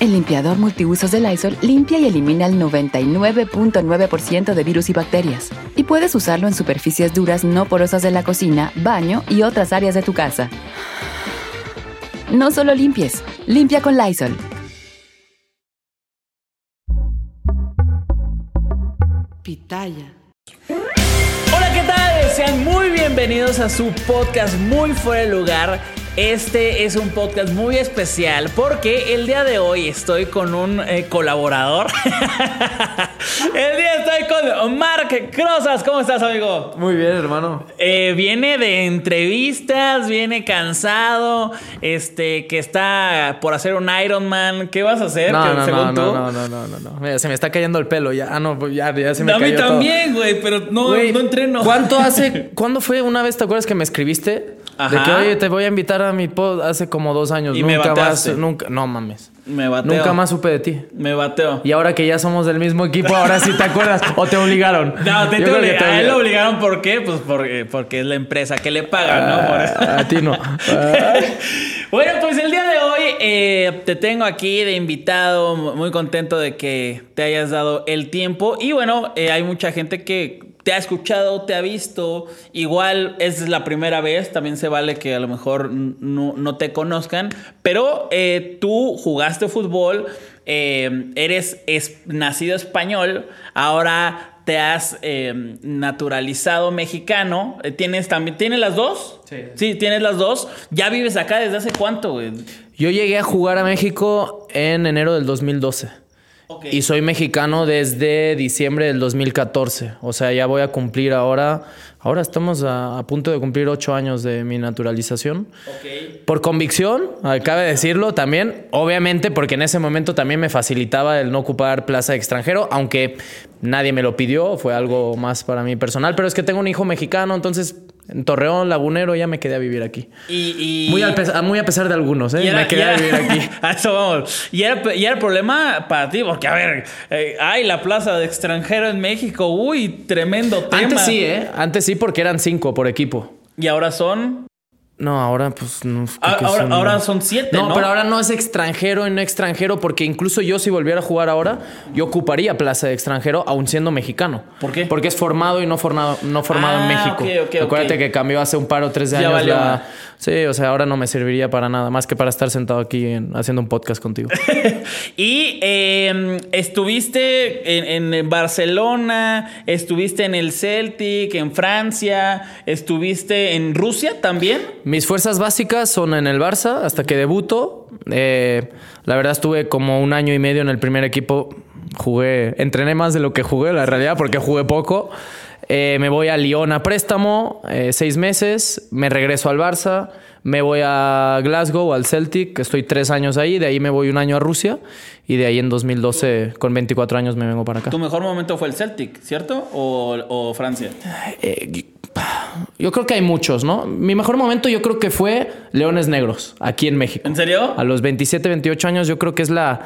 El limpiador multiusos de Lysol limpia y elimina el 99.9% de virus y bacterias. Y puedes usarlo en superficies duras no porosas de la cocina, baño y otras áreas de tu casa. No solo limpies, limpia con Lysol. Pitaya. Hola, ¿qué tal? Sean muy bienvenidos a su podcast Muy Fuera de Lugar. Este es un podcast muy especial porque el día de hoy estoy con un eh, colaborador. el día estoy con Mark Crozas. ¿Cómo estás, amigo? Muy bien, hermano. Eh, viene de entrevistas, viene cansado, este, que está por hacer un Ironman. ¿Qué vas a hacer? No, no, según no, tú- no, no, no, no, no. Mira, se me está cayendo el pelo ya. Ah, no, pues ya, ya se me a mí cayó también, güey, pero no, Güey, no entreno. ¿Cuánto hace? ¿Cuándo fue una vez? ¿Te acuerdas que me escribiste? Ajá. De que, oye, te voy a invitar a mi pod hace como dos años. Y me nunca más, bateaste. nunca. No mames. Me bateo. Nunca más supe de ti. Me bateo. Y ahora que ya somos del mismo equipo, ahora sí te acuerdas. ¿O te obligaron? No, te, te creo que obli- te a él lo obligaron. ¿por qué? Pues porque, porque es la empresa que le paga, ¿no? Por eso. Ah, A ti no. Ah. Bueno, pues el día de hoy eh, te tengo aquí de invitado, muy contento de que te hayas dado el tiempo. Y bueno, eh, hay mucha gente que te ha escuchado, te ha visto, igual es la primera vez, también se vale que a lo mejor no, no te conozcan, pero eh, tú jugaste fútbol, eh, eres es- nacido español, ahora te has eh, naturalizado mexicano, tienes también, ¿tienes las dos? Sí. Sí, tienes las dos. ¿Ya vives acá desde hace cuánto, güey? Yo llegué a jugar a México en enero del 2012. Y soy mexicano desde diciembre del 2014. O sea, ya voy a cumplir ahora. Ahora estamos a, a punto de cumplir ocho años de mi naturalización. Ok. Por convicción, cabe decirlo también. Obviamente, porque en ese momento también me facilitaba el no ocupar plaza de extranjero, aunque nadie me lo pidió. Fue algo más para mí personal. Pero es que tengo un hijo mexicano, entonces en Torreón, Lagunero, ya me quedé a vivir aquí. Y, y- Muy, al pe- muy a pesar de algunos, ¿eh? era- me quedé a vivir aquí. a eso vamos. Y era, y era el problema para ti, porque a ver, eh, ay, la plaza de extranjero en México, uy, tremendo tema. Antes sí, ¿eh? Antes sí, porque eran cinco por equipo. Y ahora son. No, ahora pues no. Ah, que ahora, son- ahora son siete, ¿no? No, pero ahora no es extranjero y no extranjero, porque incluso yo si volviera a jugar ahora, yo ocuparía plaza de extranjero, aún siendo mexicano. ¿Por qué? Porque es formado y no formado, no formado Ah, en México. ok, ok, Acuérdate que cambió hace un par o tres de Ya años. valió. la- Sí, o sea, ahora no me serviría para nada, más que para estar sentado aquí en- haciendo un podcast contigo. Y eh, estuviste en, en Barcelona, estuviste en el Celtic, en Francia, estuviste en Rusia también. Mis fuerzas básicas son en el Barça hasta que debuto. Eh, la verdad estuve como un año y medio en el primer equipo. Jugué, entrené más de lo que jugué, la realidad, porque jugué poco. Eh, me voy a Lyon a préstamo, eh, seis meses. Me regreso al Barça. Me voy a Glasgow, al Celtic. Estoy tres años ahí. De ahí me voy un año a Rusia. Y de ahí en 2012, con 24 años, me vengo para acá. Tu mejor momento fue el Celtic, ¿cierto? ¿O, o Francia? Eh, yo creo que hay muchos, ¿no? Mi mejor momento yo creo que fue Leones Negros, aquí en México. ¿En serio? A los 27, 28 años yo creo que es la,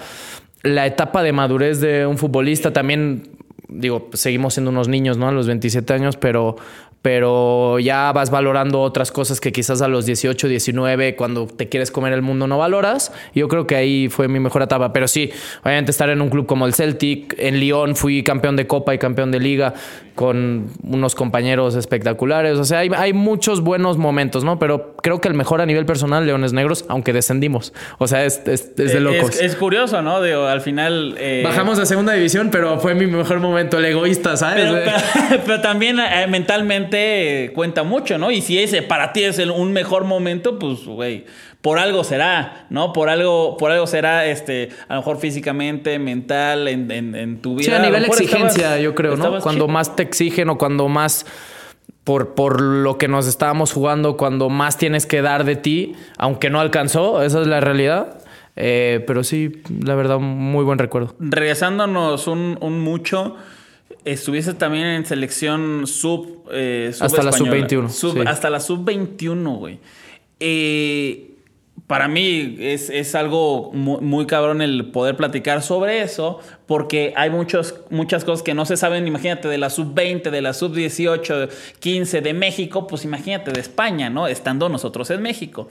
la etapa de madurez de un futbolista. También, digo, seguimos siendo unos niños, ¿no? A los 27 años, pero, pero ya vas valorando otras cosas que quizás a los 18, 19, cuando te quieres comer el mundo, no valoras. Yo creo que ahí fue mi mejor etapa. Pero sí, obviamente estar en un club como el Celtic, en Lyon fui campeón de Copa y campeón de Liga con unos compañeros espectaculares. O sea, hay, hay muchos buenos momentos, ¿no? Pero creo que el mejor a nivel personal, Leones Negros, aunque descendimos. O sea, es, es- es de locos. Es, es curioso, ¿no? Digo, al final. eh, Bajamos a segunda división, pero fue mi mejor momento, el egoísta, ¿sabes? Pero, pero- pero también eh, mentalmente cuenta mucho, ¿no? Y si ese para ti es el- un mejor momento, pues, güey, por algo será, ¿no? Por algo, por algo será, este, a lo mejor físicamente, mental, en, en- en tu vida. Sí, a nivel exigencia, estabas- yo creo, ¿no? Cuando más te exigen o cuando más por, por lo que nos estábamos jugando, cuando más tienes que dar de ti, aunque no alcanzó, esa es la realidad. Eh, pero sí, la verdad, muy buen recuerdo. Regresándonos un, un mucho, estuviste también en selección sub. eh, sub Hasta la española. sub-21, Sub- sí. Hasta la sub-21, güey. Eh, para mí es, es algo muy, muy cabrón el poder platicar sobre eso, porque hay muchos, muchas cosas que no se saben. Imagínate de la sub-20, de la sub-18, 15 de México, pues imagínate de España, ¿no? Estando nosotros en México.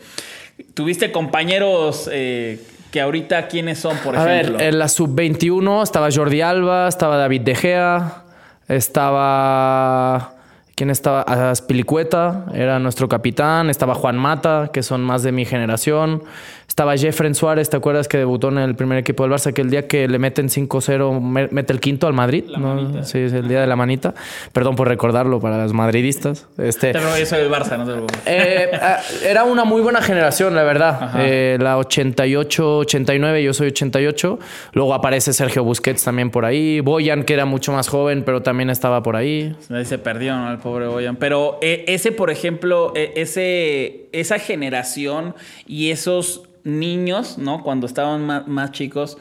Tuviste compañeros eh, que ahorita, ¿quiénes son, por a ejemplo? ver, en la sub-21 estaba Jordi Alba, estaba David De Gea, estaba. ¿Quién estaba? Aspilicueta, era nuestro capitán. Estaba Juan Mata, que son más de mi generación. Estaba Jeffren Suárez, ¿te acuerdas que debutó en el primer equipo del Barça? Que el día que le meten 5-0, me- mete el quinto al Madrid. ¿no? Sí, es el día de la manita. Perdón por recordarlo para los madridistas. Este, Pero yo soy del Barça, no te eh, ah, era una muy buena generación, la verdad. Eh, la 88, 89, yo soy 88. Luego aparece Sergio Busquets también por ahí. Boyan, que era mucho más joven, pero también estaba por ahí. Ahí se perdió, ¿no? El Pero eh, ese, por ejemplo, eh, ese, esa generación y esos niños, ¿no? Cuando estaban más, chicos,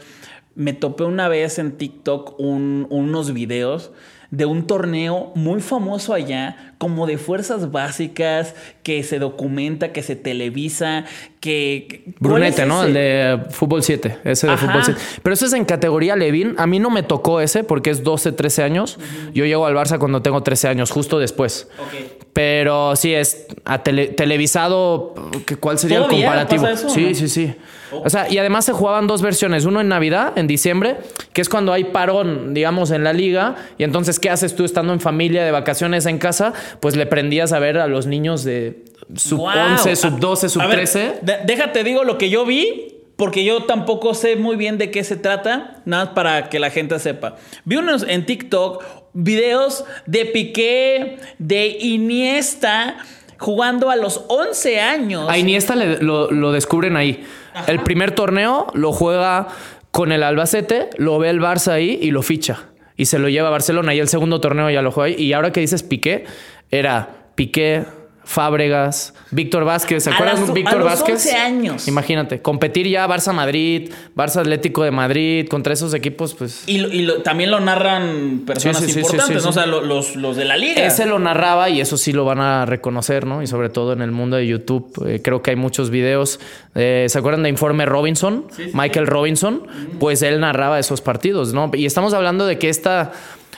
me topé una vez en TikTok un- unos videos de un torneo muy famoso allá, como de fuerzas básicas, que se documenta, que se televisa, que... que- ¿cuál Brunete, es ¿no? El de fútbol 7. Ese de Ajá. fútbol 7. Pero eso es en categoría Levin. A mí no me tocó ese porque es 12, 13 años. Yo llego al Barça cuando tengo 13 años, justo después. Ok. Pero sí, es a tele- televisado. ¿qué- ¿Cuál sería el ¿Todavía comparativo? pasa eso o sí, no? sí, sí. O sea, y además se jugaban dos versiones. Uno en Navidad, en diciembre, que es cuando hay parón, digamos, en la liga. Y entonces, ¿qué haces tú estando en familia, de vacaciones en casa? Pues le prendías a ver a los niños de sub Guau. 11, sub 12, sub A ver, 13. de- déjate, digo lo que yo vi, porque yo tampoco sé muy bien de qué se trata, nada más para que la gente sepa. Vi unos en TikTok videos de Piqué, de Iniesta, jugando a los 11 años. A Iniesta le- lo, lo descubren ahí. El primer torneo lo juega con el Albacete, lo ve el Barça ahí y lo ficha. Y se lo lleva a Barcelona. Y el segundo torneo ya lo juega ahí. Y ahora que dices Piqué, era Piqué, Fábregas, Víctor Vázquez. ¿Se A acuerdan de a Víctor los Vázquez? 11 años. Imagínate, competir ya Barça-Madrid, Barça-Atlético de Madrid, contra esos equipos, pues... Y, lo- y lo- también lo narran personas Sí, sí, importantes, sí, ¿no? O sea, lo- los, los de la liga. Ese lo narraba y eso sí lo van a reconocer, ¿no? Y sobre todo en el mundo de YouTube, eh, creo que hay muchos videos. Eh, ¿Se acuerdan de Informe Robinson? Michael Robinson, pues él narraba esos partidos, ¿no? Y estamos hablando de que esta,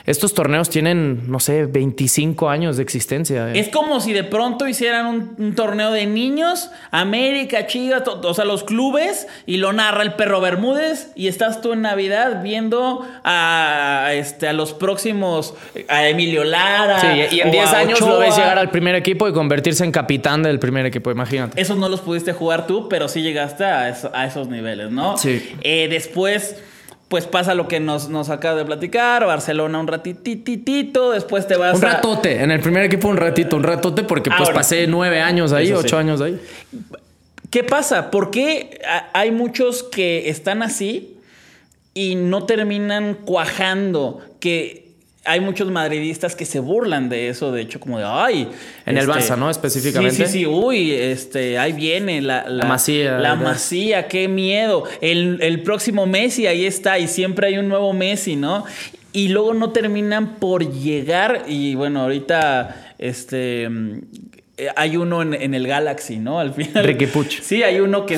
estos torneos tienen, no sé, 25 años de existencia. eh. Es como si de pronto hicieran un, un torneo de niños, América, Chivas, o sea, los clubes, y lo narra el perro Bermúdez, y estás tú en Navidad viendo a, este, a los próximos, a Emilio Lara. Sí, y en o 10 a años Ochoa. lo ves llegar al primer equipo y convertirse en capitán del primer equipo, imagínate. Esos no los pudiste jugar tú, pero sí llegaste a, eso- a esos niveles, ¿no? Sí. Eh, después, pues pasa lo que nos, nos acaba de platicar, Barcelona un ratititito, después te vas Un a... ratote, en el primer equipo un ratito, un ratote porque pues pasé nueve años ahí, sí. ocho años ahí. ¿Qué pasa? ¿Por qué hay muchos que están así y no terminan cuajando? Que hay muchos madridistas que se burlan de eso, de hecho, como de, ay. En el Barça, ¿no? Específicamente. Sí, sí, sí, uy, este, ahí viene la, La Masía, La ¿verdad? masía, qué miedo. El, el próximo Messi, ahí está, y siempre hay un nuevo Messi, ¿no? Y luego no terminan por llegar, y bueno, ahorita, este. mm, Hay uno en, en el Galaxy, ¿no? Al final. Ricky Puch. Sí, hay uno que,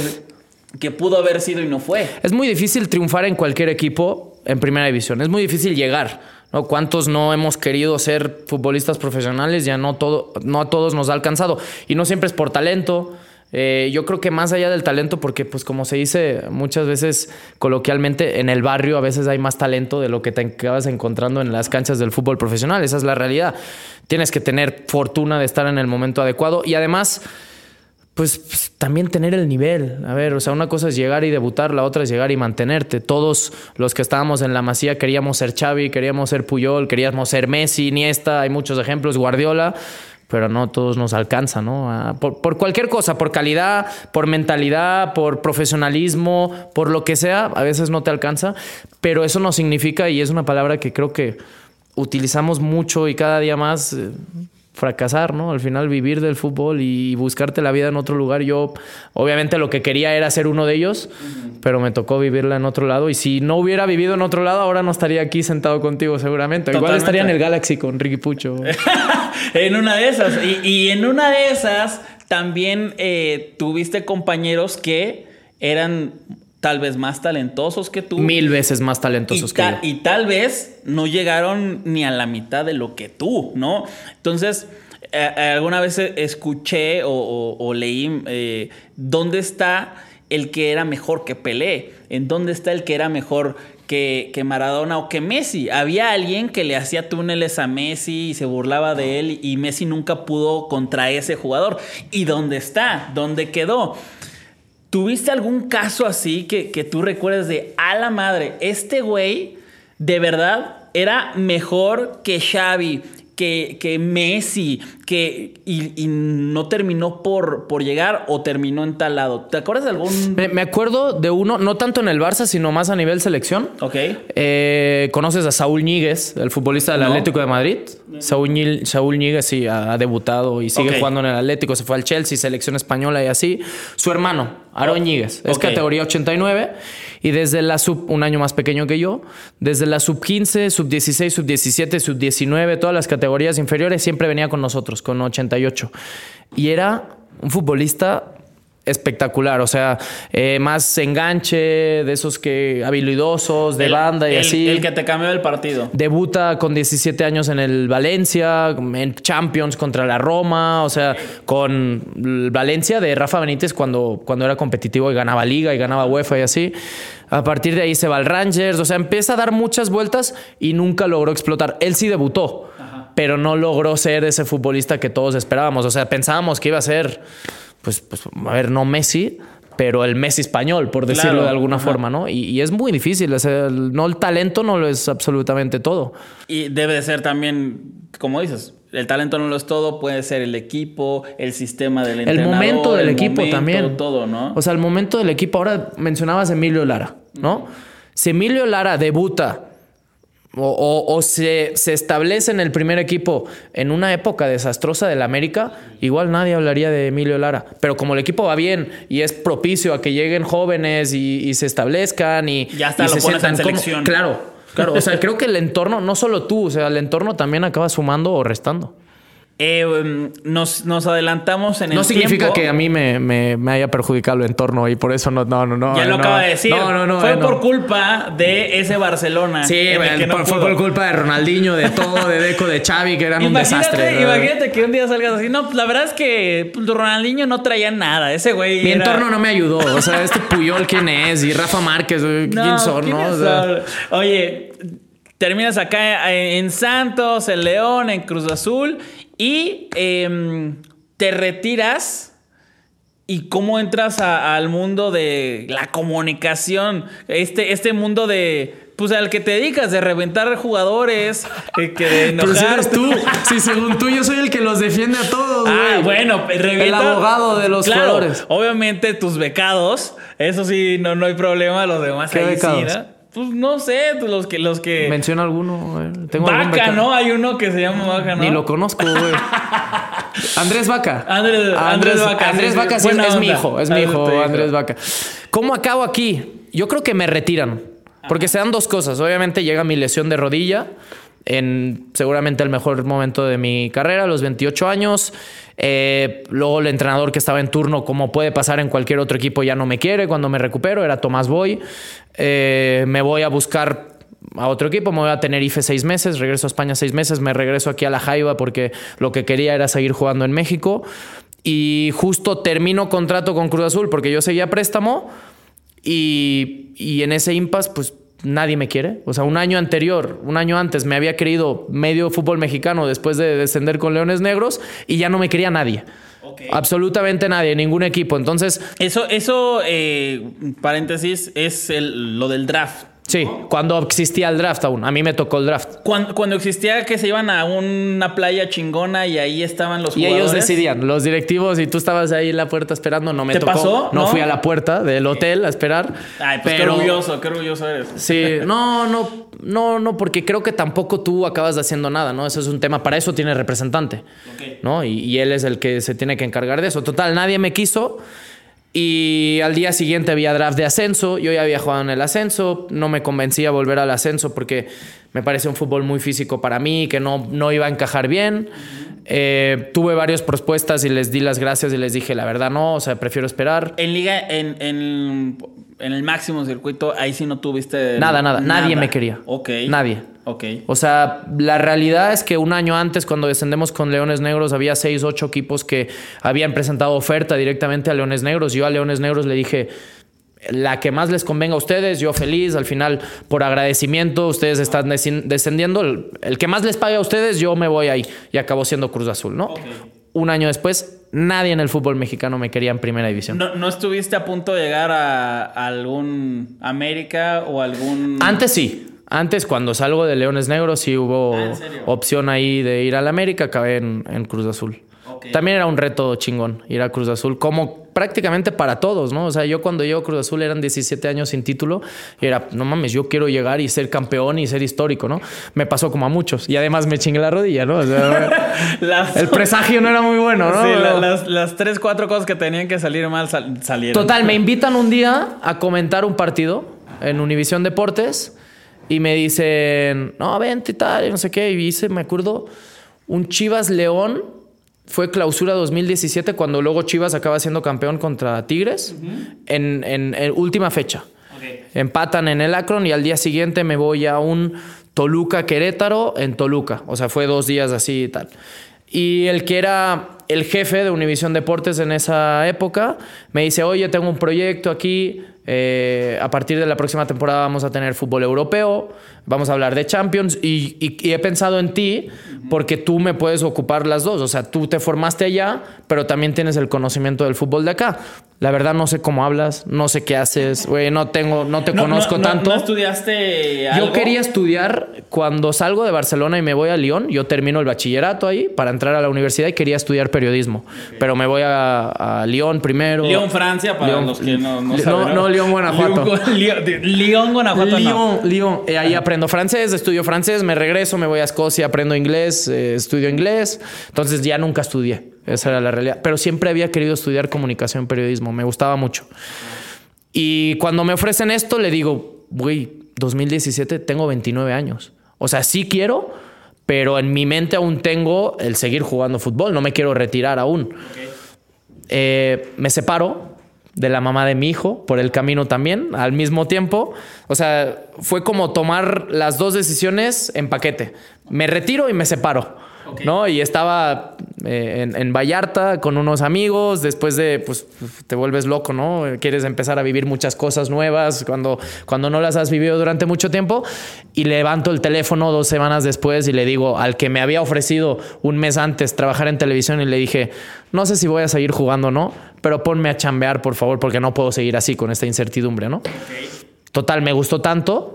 que pudo haber sido y no fue. Es muy difícil triunfar en cualquier equipo en primera división. Es muy difícil llegar. ¿No? ¿Cuántos no hemos querido ser futbolistas profesionales? Ya no, todo, no a todos nos ha alcanzado. Y no siempre es por talento. Eh, yo creo que más allá del talento, porque pues como se dice muchas veces coloquialmente, en el barrio a veces hay más talento de lo que te acabas encontrando en las canchas del fútbol profesional. Esa es la realidad. Tienes que tener fortuna de estar en el momento adecuado y además pues, pues, también tener el nivel. A ver, o sea, una cosa es llegar y debutar, la otra es llegar y mantenerte. Todos los que estábamos en la Masía queríamos ser Xavi, queríamos ser Puyol, queríamos ser Messi, Iniesta, hay muchos ejemplos, Guardiola, pero no todos nos alcanza, ¿no? Por cualquier cosa, por calidad, por mentalidad, por profesionalismo, por lo que sea, a veces no te alcanza, pero eso no significa, y es una palabra que creo que utilizamos mucho y cada día más, eh, fracasar, ¿no? Al final vivir del fútbol y buscarte la vida en otro lugar. Yo, obviamente, lo que quería era ser uno de ellos, pero me tocó vivirla en otro lado. Y si no hubiera vivido en otro lado, ahora no estaría aquí sentado contigo, seguramente. Igual estaría en el Galaxy con Ricky Pucho. en una de esas. Y, y en una de esas también eh, tuviste compañeros que eran tal vez más talentosos que tú. Mil veces más talentosos que ta- yo. y tal vez no llegaron ni a la mitad de lo que tú, ¿no? Entonces, eh, alguna vez escuché o, o- o leí eh, dónde está el que era mejor que Pelé, en dónde está el que era mejor que, que Maradona o que Messi. Había alguien que le hacía túneles a Messi y se burlaba de él y Messi nunca pudo contra ese jugador. ¿Y dónde está? ¿Dónde quedó? ¿Tuviste algún caso así que, que tú recuerdes de a la madre? Este güey de verdad era mejor que Xavi, que, que Messi, que y, y no terminó por, por llegar o terminó en tal lado. ¿Te acuerdas de algún? Me, me acuerdo de uno, no tanto en el Barça, sino más a nivel selección. Ok. Eh, ¿Conoces a Saúl Ñíguez, el futbolista del No. Atlético de Madrid? Saúl, Saúl Ñíguez sí ha, ha debutado y sigue jugando en el Atlético. Se fue al Chelsea, selección española y así. Su hermano, Aarón Ñíguez, es categoría 89 y desde la sub, un año más pequeño que yo, desde la sub 15, sub 16, sub 17, sub 19, todas las categorías inferiores, siempre venía con nosotros, con 88. Y era un futbolista espectacular, o sea, eh, más enganche, de esos que habilidosos, de El- banda y el- así. El que te cambió el partido. Debuta con 17 años en el Valencia, en Champions contra la Roma, o sea, con el Valencia de Rafa Benítez cuando, cuando era competitivo y ganaba Liga y ganaba UEFA y así. A partir de ahí se va al Rangers, o sea, empieza a dar muchas vueltas y nunca logró explotar. Él sí debutó, pero no logró ser ese futbolista que todos esperábamos. O sea, pensábamos que iba a ser, pues, pues a ver, no Messi, pero el Messi español, por decirlo Claro, de alguna ajá. forma, ¿no? Y, y es muy difícil, el- no el talento no lo es absolutamente todo. Y debe de ser también, como dices, el talento no lo es todo, puede ser el equipo, el sistema del El entrenador. momento del el equipo momento, también. Todo, ¿no? O sea, el momento del equipo. Ahora mencionabas Emilio Lara, ¿no? Si Emilio Lara debuta o, o- o se, se establece en el primer equipo en una época desastrosa del América, igual nadie hablaría de Emilio Lara. Pero como el equipo va bien y es propicio a que lleguen jóvenes y, y se establezcan y, Ya y lo se pones en selección. Claro, claro. O sea, creo que el entorno, no solo tú, o sea, el entorno también acaba sumando o restando. Eh, um, nos, nos adelantamos en el No significa tiempo. que a mí me, me- me haya perjudicado el entorno y por eso no, no, no, no. Ya lo no. acaba de decir. No, no, no. Fue eh, no. por culpa de ese Barcelona. Sí, el no por- fue por culpa de Ronaldinho, de todo, de Deco, de Xavi, que eran un desastre. imagínate que un día salgas así. No, pues, la verdad es que pues, Ronaldinho no traía nada. Ese güey. Mi era- entorno no me ayudó. O sea, este Puyol, ¿quién es? Y Rafa Márquez, ¿quién No, son? no? ¿quiénes O sea? Oye, terminas acá en Santos, en León, en Cruz Azul y em, te retiras. ¿Y cómo entras a- al mundo de la comunicación? Este, este mundo de. Pues al que te dedicas, de reventar jugadores, eh, que de Pero si enojar. eres tú, si según tú yo soy el que los defiende a todos, Ah, güey. bueno, revienta- El abogado de los Claro, jugadores. Obviamente tus becados, eso sí, no, no hay problema, los demás ¿Qué ahí becados? sí, ¿no? Pues no sé, pues, los que los que Menciona alguno. Tengo algún Vaca. ¿no? Hay uno que se llama Vaca, ¿no? Ni lo conozco, güey. Andrés Vaca. Andrés- Andrés Vaca, Andrés sí. Vaca sí, Buena es mi hijo, es mi tu hijo. Andrés Vaca. ¿Cómo acabo aquí? Yo creo que me retiran. Porque se dan dos cosas. Obviamente llega mi lesión de rodilla en seguramente el mejor momento de mi carrera, los 28 años. Eh, luego el entrenador que estaba en turno, como puede pasar en cualquier otro equipo, ya no me quiere cuando me recupero, era Tomás Boy. Eh, me voy a buscar a otro equipo, me voy a tener IFE seis meses, regreso a España seis meses, me regreso aquí a la Jaiba porque lo que quería era seguir jugando en México. Y justo termino contrato con Cruz Azul porque yo seguía préstamo y, y en ese impasse, pues nadie me quiere. O sea, un año anterior, un año antes, me había querido medio fútbol mexicano después de descender con Leones Negros y ya no me quería nadie. Absolutamente nadie, ningún equipo. Entonces, Eso, eso, eh, paréntesis, es el- lo del draft. Sí, cuando existía el draft aún. A mí me tocó el draft. Cuando, cuando existía que se iban a una playa chingona y ahí estaban los Y jugadores. ellos decidían, los directivos, y tú estabas ahí en la puerta esperando, no me ¿Te tocó. pasó? No, ¿No? fui a la puerta del hotel a esperar. Ay, pues pero qué orgulloso, qué orgulloso eres. Sí, no, no, no, no, porque creo que tampoco tú acabas haciendo nada, ¿no? Eso es un tema, para eso tiene representante, Ok. ¿no? Y, y él es el que se tiene que encargar de eso. Total, nadie me quiso. Y al día siguiente había draft de ascenso. Yo ya había jugado en el ascenso. No me convencía volver al ascenso porque me parece un fútbol muy físico para mí, que no, no iba a encajar bien. Eh, tuve varias propuestas y les di las gracias y les dije, la verdad no, o sea, prefiero esperar. En liga, en, en el máximo circuito, ahí sí no tuviste. Nada, nada, nadie me quería. Ok. Nadie. Ok. O sea, la realidad es que un año antes, cuando descendemos con Leones Negros, había seis, ocho equipos que habían presentado oferta directamente a Leones Negros. Yo a Leones Negros le dije, la que más les convenga a ustedes, yo feliz. Al final, por agradecimiento, ustedes están descendiendo. El, el que más les pague a ustedes, yo me voy ahí. Y acabó siendo Cruz Azul, ¿no? Un año después, nadie en el fútbol mexicano me quería en primera división. ¿No, no estuviste a punto de llegar a, a algún América o algún. Antes sí. Antes, cuando salgo de Leones Negros, sí hubo Ah, opción ahí de ir al América. Acabé en, en Cruz Azul. Ok. También era un reto chingón ir a Cruz Azul, como prácticamente para todos, ¿no? O sea, yo cuando llego a Cruz Azul eran 17 años sin título y era, no mames, yo quiero llegar y ser campeón y ser histórico, ¿no? Me pasó como a muchos y además me chingué la rodilla, ¿no? O sea, Las- el presagio no era muy bueno, ¿no? Sí, la- las, las tres, cuatro cosas que tenían que salir mal sal- salieron. Total, me invitan un día a comentar un partido en Univisión Deportes y me dicen, no, vente y tal, y no sé qué. Y hice, me acuerdo, un Chivas León. Fue clausura 2017 cuando luego Chivas acaba siendo campeón contra Tigres en, en- en última fecha. Empatan en el Akron y al día siguiente me voy a un Toluca Querétaro en Toluca. O sea, fue dos días así y tal. Y el que era el jefe de Univisión Deportes en esa época me dice, oye, tengo un proyecto aquí, eh, a partir de la próxima temporada vamos a tener fútbol europeo, vamos a hablar de Champions y, y- y he pensado en ti porque tú me puedes ocupar las dos. O sea, tú te formaste allá, pero también tienes el conocimiento del fútbol de acá. La verdad no sé cómo hablas, no sé qué haces, güey, no tengo, no te No- conozco no- no- tanto. ¿No estudiaste algo? Yo quería estudiar cuando salgo de Barcelona y me voy a Lyon. Yo termino el bachillerato ahí para entrar a la universidad y quería estudiar periodismo. Pero me voy a, a Lyon primero. Lyon, Francia, para Lyon- los que no, no saben. no, no, Lyon, Guanajuato. Lyon, Guanajuato, no. Lyon, Lyon. Eh, ahí aprendo francés, estudio francés, me regreso, me voy a Escocia, aprendo inglés, eh, estudio inglés. Entonces ya nunca estudié. Esa era la realidad. Pero siempre había querido estudiar comunicación, periodismo. Me gustaba mucho. Y cuando me ofrecen esto, le digo, güey, 2017 tengo 29 años. O sea, sí quiero, pero en mi mente aún tengo el seguir jugando fútbol. No me quiero retirar aún. Eh, me separo de la mamá de mi hijo por el camino también, al mismo tiempo. O sea, fue como tomar las dos decisiones en paquete. Me retiro y me separo. ¿No? Y estaba eh, en, en Vallarta con unos amigos, después de, pues, te vuelves loco, ¿no? Quieres empezar a vivir muchas cosas nuevas cuando, cuando no las has vivido durante mucho tiempo. Y levanto el teléfono dos semanas después y le digo al que me había ofrecido un mes antes trabajar en televisión y le dije, no sé si voy a seguir jugando o no, pero ponme a chambear, por favor, porque no puedo seguir así con esta incertidumbre, ¿no? Total, me gustó tanto,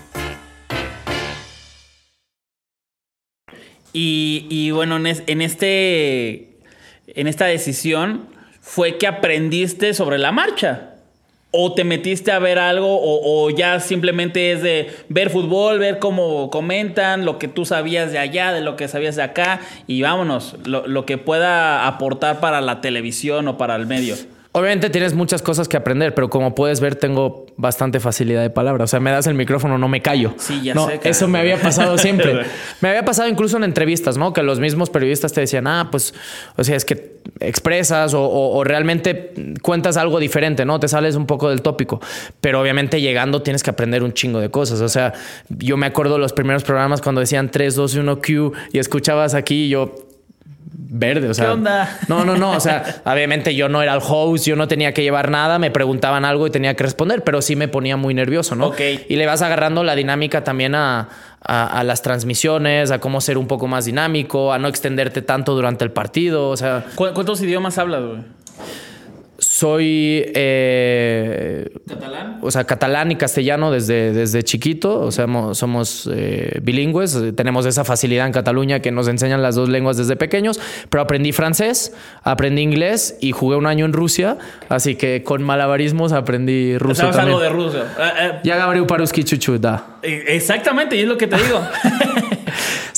Y, y bueno, en, en este. En esta decisión fue que aprendiste sobre la marcha. O te metiste a ver algo, o, o ya simplemente es de ver fútbol, ver cómo comentan, lo que tú sabías de allá, de lo que sabías de acá, y vámonos, lo que pueda aportar para la televisión o para el medio. Obviamente tienes muchas cosas que aprender, pero como puedes ver, tengo bastante facilidad de palabra. O sea, me das el micrófono, no me callo. Sí, ya no, sé. Eso me había pasado siempre. me había pasado incluso en entrevistas, ¿no? Que los mismos periodistas te decían, ah, pues, o sea, es que expresas o, o- o realmente cuentas algo diferente, ¿no? Te sales un poco del tópico. Pero obviamente llegando tienes que aprender un chingo de cosas. O sea, yo me acuerdo los primeros programas cuando decían 3, 2, 1, Q y escuchabas aquí y yo verde, o sea. ¿Qué onda? No, no, no, o sea, obviamente yo no era el host, yo no tenía que llevar nada, me preguntaban algo y tenía que responder, pero sí me ponía muy nervioso, ¿no? Ok. Y le vas agarrando la dinámica también a, a- a las transmisiones, a cómo ser un poco más dinámico, a no extenderte tanto durante el partido, o sea, ¿Cu- ¿Cuántos idiomas hablas, güey? Soy, eh, ¿Catalán? o sea, catalán y castellano desde, desde chiquito, o sea, mo- somos eh, bilingües, eh, tenemos esa facilidad en Cataluña que nos enseñan las dos lenguas desde pequeños, pero aprendí francés, aprendí inglés y jugué un año en Rusia, así que con malabarismos aprendí ruso ¿Sabes algo de ruso? Ah, Ya Gabriel Paruski Chuchu, da. eh, exactamente, y es lo que te digo.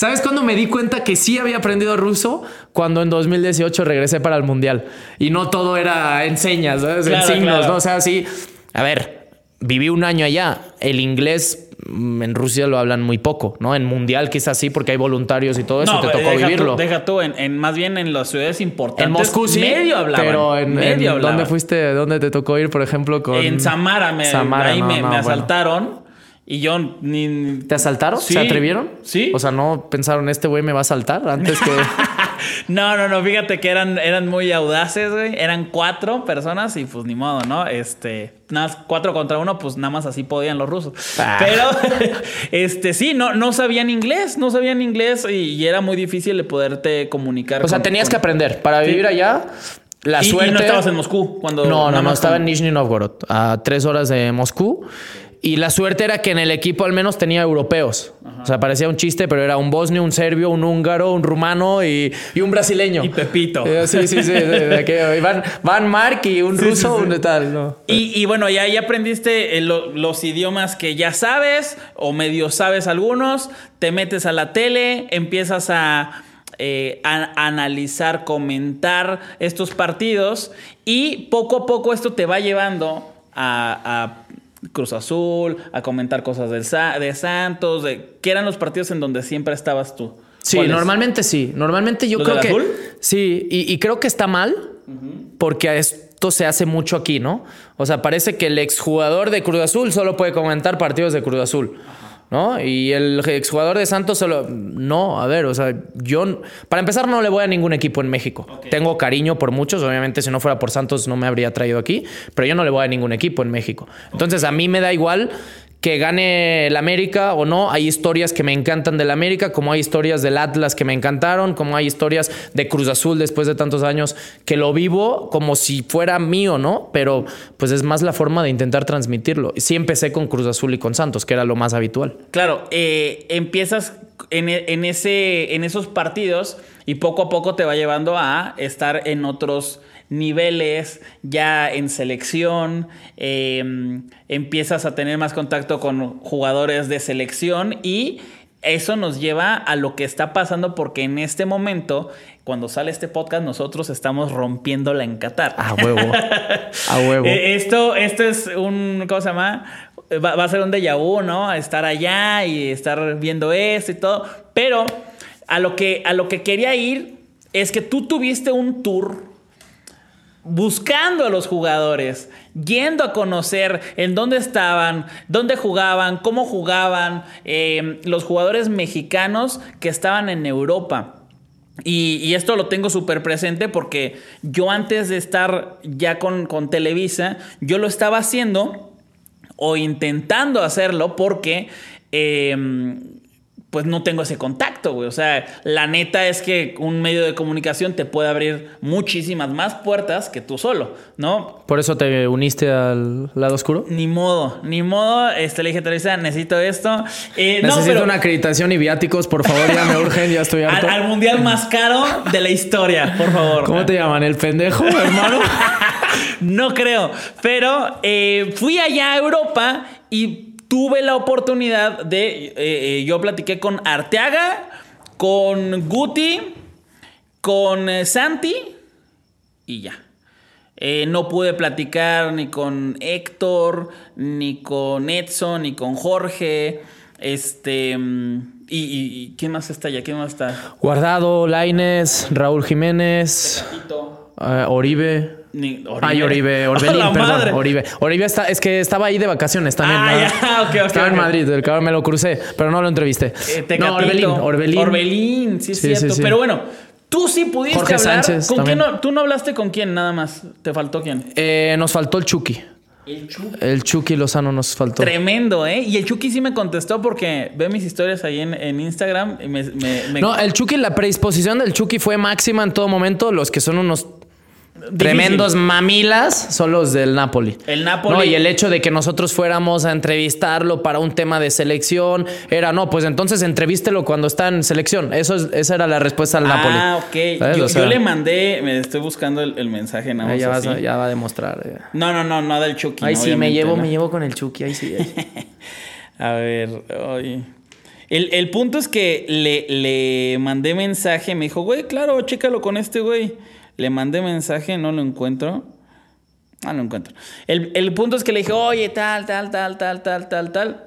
¿Sabes cuándo me di cuenta que sí había aprendido ruso? Cuando en 2018 regresé para el Mundial. Y no todo era en señas, ¿sabes? Claro, en signos, claro. ¿no? O sea, sí. A ver, viví un año allá. El inglés mm, en Rusia lo hablan muy poco, ¿no? En Mundial quizás sí, porque hay voluntarios y todo eso, te pero tocó deja vivirlo. Tú, deja tú, en, en- más bien en las ciudades importantes. en Moscú sí. Medio hablaban. Pero en, medio en-. ¿dónde fuiste? ¿Dónde te tocó ir, por ejemplo, con. En Samara, me, Samara, ahí no, me, no, me bueno. asaltaron y yo ni... ni- ¿Te asaltaron? Sí. ¿Se atrevieron? Sí. O sea, no pensaron, este güey me va a asaltar antes que. No, no, no, fíjate que eran, eran muy audaces, güey. Eran cuatro personas y pues ni modo, ¿no? Este, nada más cuatro contra uno, pues nada más así podían los rusos. Ah. Pero, este, sí, no, no sabían inglés, no sabían inglés y, y era muy difícil de poderte comunicar. O sea, tenías con- que aprender. Para Sí. vivir allá, la Y- y suerte. no estabas en Moscú cuando- No, nada no, no. más Estaba en Nizhny Novgorod, a tres horas de Moscú. Y la suerte era que en el equipo al menos tenía europeos. O sea, parecía un chiste, pero era un bosnio, un serbio, un húngaro, un rumano y, y un brasileño. Y Pepito. Eh, Sí, sí, sí. de- que van, van Mark y un Sí, ruso, sí, sí. un tal. No. Y, y bueno, ya, ya aprendiste eh, lo- los idiomas que ya sabes o medio sabes algunos, te metes a la tele, empiezas a, eh, a- analizar, comentar estos partidos y poco a poco esto te va llevando a, a Cruz Azul, a comentar cosas del Sa- de Santos, de que eran los partidos en donde siempre estabas tú. Sí, normalmente sí. Normalmente yo ¿Los creo del que. azul? Sí, y, y creo que está mal porque esto se hace mucho aquí, ¿no? O sea, parece que el exjugador de Cruz Azul solo puede comentar partidos de Cruz Azul. ¿No? Y el exjugador de Santos solo. No, a ver, o sea, yo. Para empezar, no le voy a ningún equipo en México. Tengo cariño por muchos. Obviamente, si no fuera por Santos, no me habría traído aquí. Pero yo no le voy a ningún equipo en México. Entonces, a mí me da igual que gane el América o no. Hay historias que me encantan del América, como hay historias del Atlas que me encantaron, como hay historias de Cruz Azul después de tantos años que lo vivo como si fuera mío, ¿no? Pero pues es más la forma de intentar transmitirlo. Sí empecé con Cruz Azul y con Santos, que era lo más habitual. Claro, eh, empiezas en, ese, en esos partidos y poco a poco te va llevando a estar en otros niveles, ya en selección, eh, empiezas a tener más contacto con jugadores de selección y eso nos lleva a lo que está pasando porque en este momento, cuando sale este podcast, nosotros estamos rompiéndola en Qatar. A huevo. A huevo. Eh, esto, esto es un, ¿cómo se llama? Va, va a ser un déjà vu, ¿no? Estar allá y estar viendo esto y todo. Pero a lo que, a lo que quería ir es que tú tuviste un tour buscando a los jugadores, yendo a conocer en dónde estaban, dónde jugaban, cómo jugaban, eh, los jugadores mexicanos que estaban en Europa. Y, esto lo tengo súper presente porque yo antes de estar ya con, con Televisa, yo lo estaba haciendo o intentando hacerlo porque eh, pues no tengo ese contacto, güey. O sea, la neta es que un medio de comunicación te puede abrir muchísimas más puertas que tú solo, ¿no? ¿Por eso te uniste al lado oscuro? Ni modo, ni modo. Este, le dije a Televisa, necesito esto. Eh, no, Necesito pero- una acreditación y viáticos, por favor, ya me urgen, ya estoy harto. al, al mundial más caro de la historia, por favor. ¿Cómo te llaman? ¿El pendejo, hermano? no creo. Pero eh, fui allá a Europa y tuve la oportunidad de. eh, eh, yo platiqué con Arteaga, con Guti, con eh, Santi y ya. Eh, no pude platicar ni con Héctor, ni con Edson, ni con Jorge. Este. Y, y- y quién más está allá? ¿Quién más está? Guardado, Laines, Raúl Jiménez, eh, Oribe. Ni- Ay, Oribe, ¡A Orbelín, perdón, madre! Oribe. Oribe está, es que estaba ahí de vacaciones también. Ah, ¿no? ya, ok, ok, Estaba en. Madrid, el cabrón me lo crucé, pero no lo entrevisté. Eh, no. Orbelín, Orbelín. Orbelín, sí es Sí, cierto. sí, sí. Pero bueno, tú sí pudiste Jorge hablar. Sánchez ¿Con quién no- ¿Tú no hablaste con quién nada más? ¿Te faltó quién? Eh, nos faltó el Chucky. El Chucky. El Chucky Lozano nos faltó. Tremendo, ¿eh? Y el Chucky sí me contestó porque ve mis historias ahí en, en Instagram y me... me- me- No, el Chucky, la predisposición del Chucky fue máxima en todo momento. Los que son unos Difícil. tremendos mamilas son los del Napoli. El Napoli- No, y el hecho de que nosotros fuéramos a entrevistarlo para un tema de selección era, no, pues entonces entrevístelo cuando está en selección. Eso es, esa era la respuesta al Napoli. Ah, ok. Yo, O sea, yo le mandé, me estoy buscando el, el mensaje nada ahí más ya, vas ya va a demostrar. No, no, no, no del Chucky. No, sí, me llevo, no. me llevo con el Chucky. Ahí sí. ahí. A ver, ay. El, el punto es que le, le mandé mensaje, me dijo, güey, claro, chécalo con este güey. Le mandé mensaje, no lo encuentro. Ah, no lo encuentro. El, el punto es que le dije, oye, tal, tal, tal, tal, tal, tal, tal.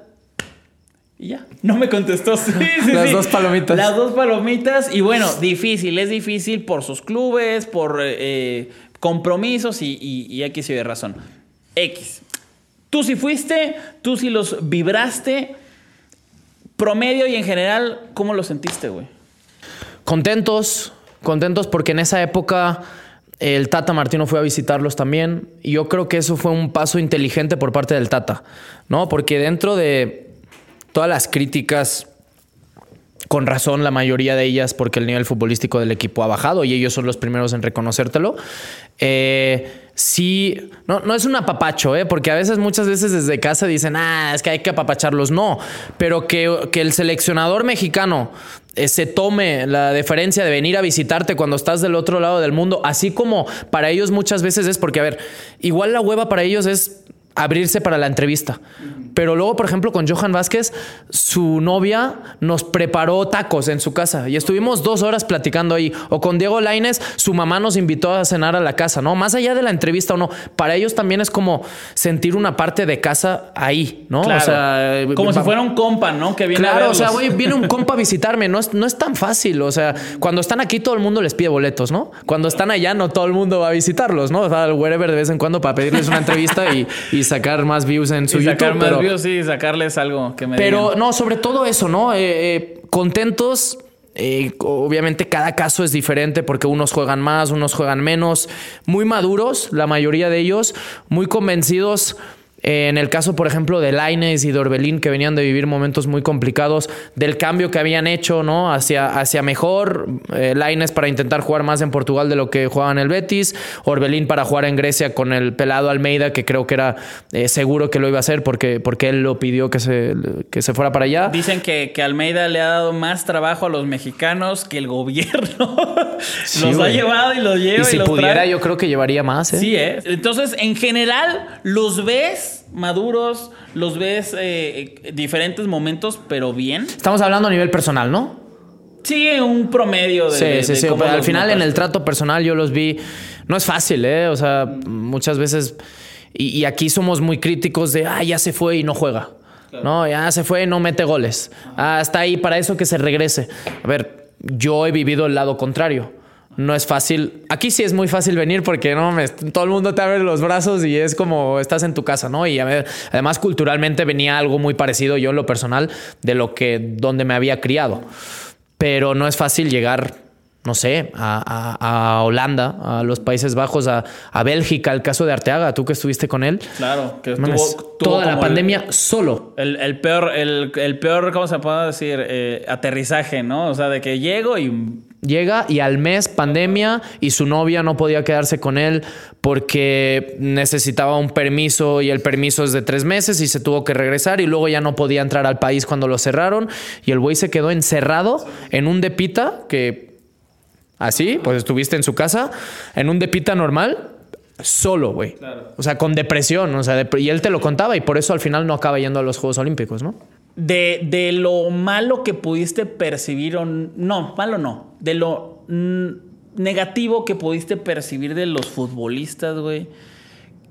Y ya, no me contestó. Sí, sí, Las sí. dos palomitas. Las dos palomitas. Y bueno, difícil, es difícil por sus clubes, por eh, compromisos y, y, y X y de razón. X. Tú sí fuiste, tú sí los vibraste. Promedio y en general, ¿cómo lo sentiste, güey? Contentos, contentos porque en esa época el Tata Martino fue a visitarlos también. Y yo creo que eso fue un paso inteligente por parte del Tata, ¿no? Porque dentro de todas las críticas, con razón la mayoría de ellas, porque el nivel futbolístico del equipo ha bajado y ellos son los primeros en reconocértelo. Eh, sí, no, no es un apapacho, ¿eh? porque a veces, muchas veces desde casa dicen, ah, es que hay que apapacharlos. No, pero que, que el seleccionador mexicano se tome la deferencia de venir a visitarte cuando estás del otro lado del mundo, así como para ellos muchas veces es porque, a ver, igual la hueva para ellos es abrirse para la entrevista. Pero luego, por ejemplo, con Johan Vázquez, su novia nos preparó tacos en su casa y estuvimos dos horas platicando ahí. O con Diego Laines, su mamá nos invitó a cenar a la casa, ¿no? Más allá de la entrevista o no, para ellos también es como sentir una parte de casa ahí, ¿no? Claro. O sea, Como si fuera un compa, ¿no? Que viene a Claro, o sea, güey, viene un compa a visitarme, no es, no es tan fácil. O sea, cuando están aquí todo el mundo les pide boletos, ¿no? Cuando están allá no todo el mundo va a visitarlos, ¿no? Va al wherever de vez en cuando para pedirles una entrevista y, y sacar más views en su Y sacar YouTube. más pero, views, sí, sacarles algo que me pero digan. no, sobre todo eso, ¿no? Eh, eh, contentos. eh, obviamente cada caso es diferente porque unos juegan más, unos juegan menos, muy maduros, la mayoría de ellos, muy convencidos. Eh, en el caso, por ejemplo, de Laines y de Orbelín, que venían de vivir momentos muy complicados, del cambio que habían hecho, ¿no? Hacia, hacia mejor. Eh, Laines para intentar jugar más en Portugal de lo que jugaba en el Betis. Orbelín para jugar en Grecia con el pelado Almeida, que creo que era eh, seguro que lo iba a hacer porque, porque él lo pidió que se, que se fuera para allá. Dicen que, que Almeida le ha dado más trabajo a los mexicanos que el gobierno. Sí, los ha llevado y los lleva. Y si los pudiera, trae. yo creo que llevaría más, ¿eh? Sí, ¿eh? Entonces, en general, los ves maduros, los ves eh, eh, diferentes momentos, pero bien. Estamos hablando a nivel personal, ¿no? Sí, un promedio de. Sí, de- sí, de sí. cómo al final, en el trato personal, yo los vi. No es fácil, ¿eh? O sea, muchas veces. Y, y aquí somos muy críticos de, ah, ya se fue y no juega. No, ya se fue y no mete goles. Ah, está ahí para eso que se regrese. A ver, yo he vivido el lado contrario. No es fácil. Aquí sí es muy fácil venir porque no me- todo el mundo te abre los brazos y es como estás en tu casa, ¿no? Y además culturalmente venía algo muy parecido yo en lo personal de lo que donde me había criado. Pero no es fácil llegar, no sé, a, a- a Holanda, a los Países Bajos, a, a Bélgica, el caso de Arteaga, tú que estuviste con él. Claro, que Mames, tuvo, tuvo toda la el- pandemia solo. El, el peor, el, el peor, ¿cómo se puede decir? Eh, aterrizaje, ¿no? O sea, de que llego y. Llega y al mes pandemia y su novia no podía quedarse con él porque necesitaba un permiso y el permiso es de tres meses y se tuvo que regresar y luego ya no podía entrar al país cuando lo cerraron y el güey se quedó encerrado en un depita que así, pues estuviste en su casa, en un depita normal. Solo, güey. O sea, con depresión. O sea, dep- y él te lo contaba y por eso al final no acaba yendo a los Juegos Olímpicos, ¿no? De, de lo malo que pudiste percibir o no, malo no, de lo mm, negativo que pudiste percibir de los futbolistas, güey?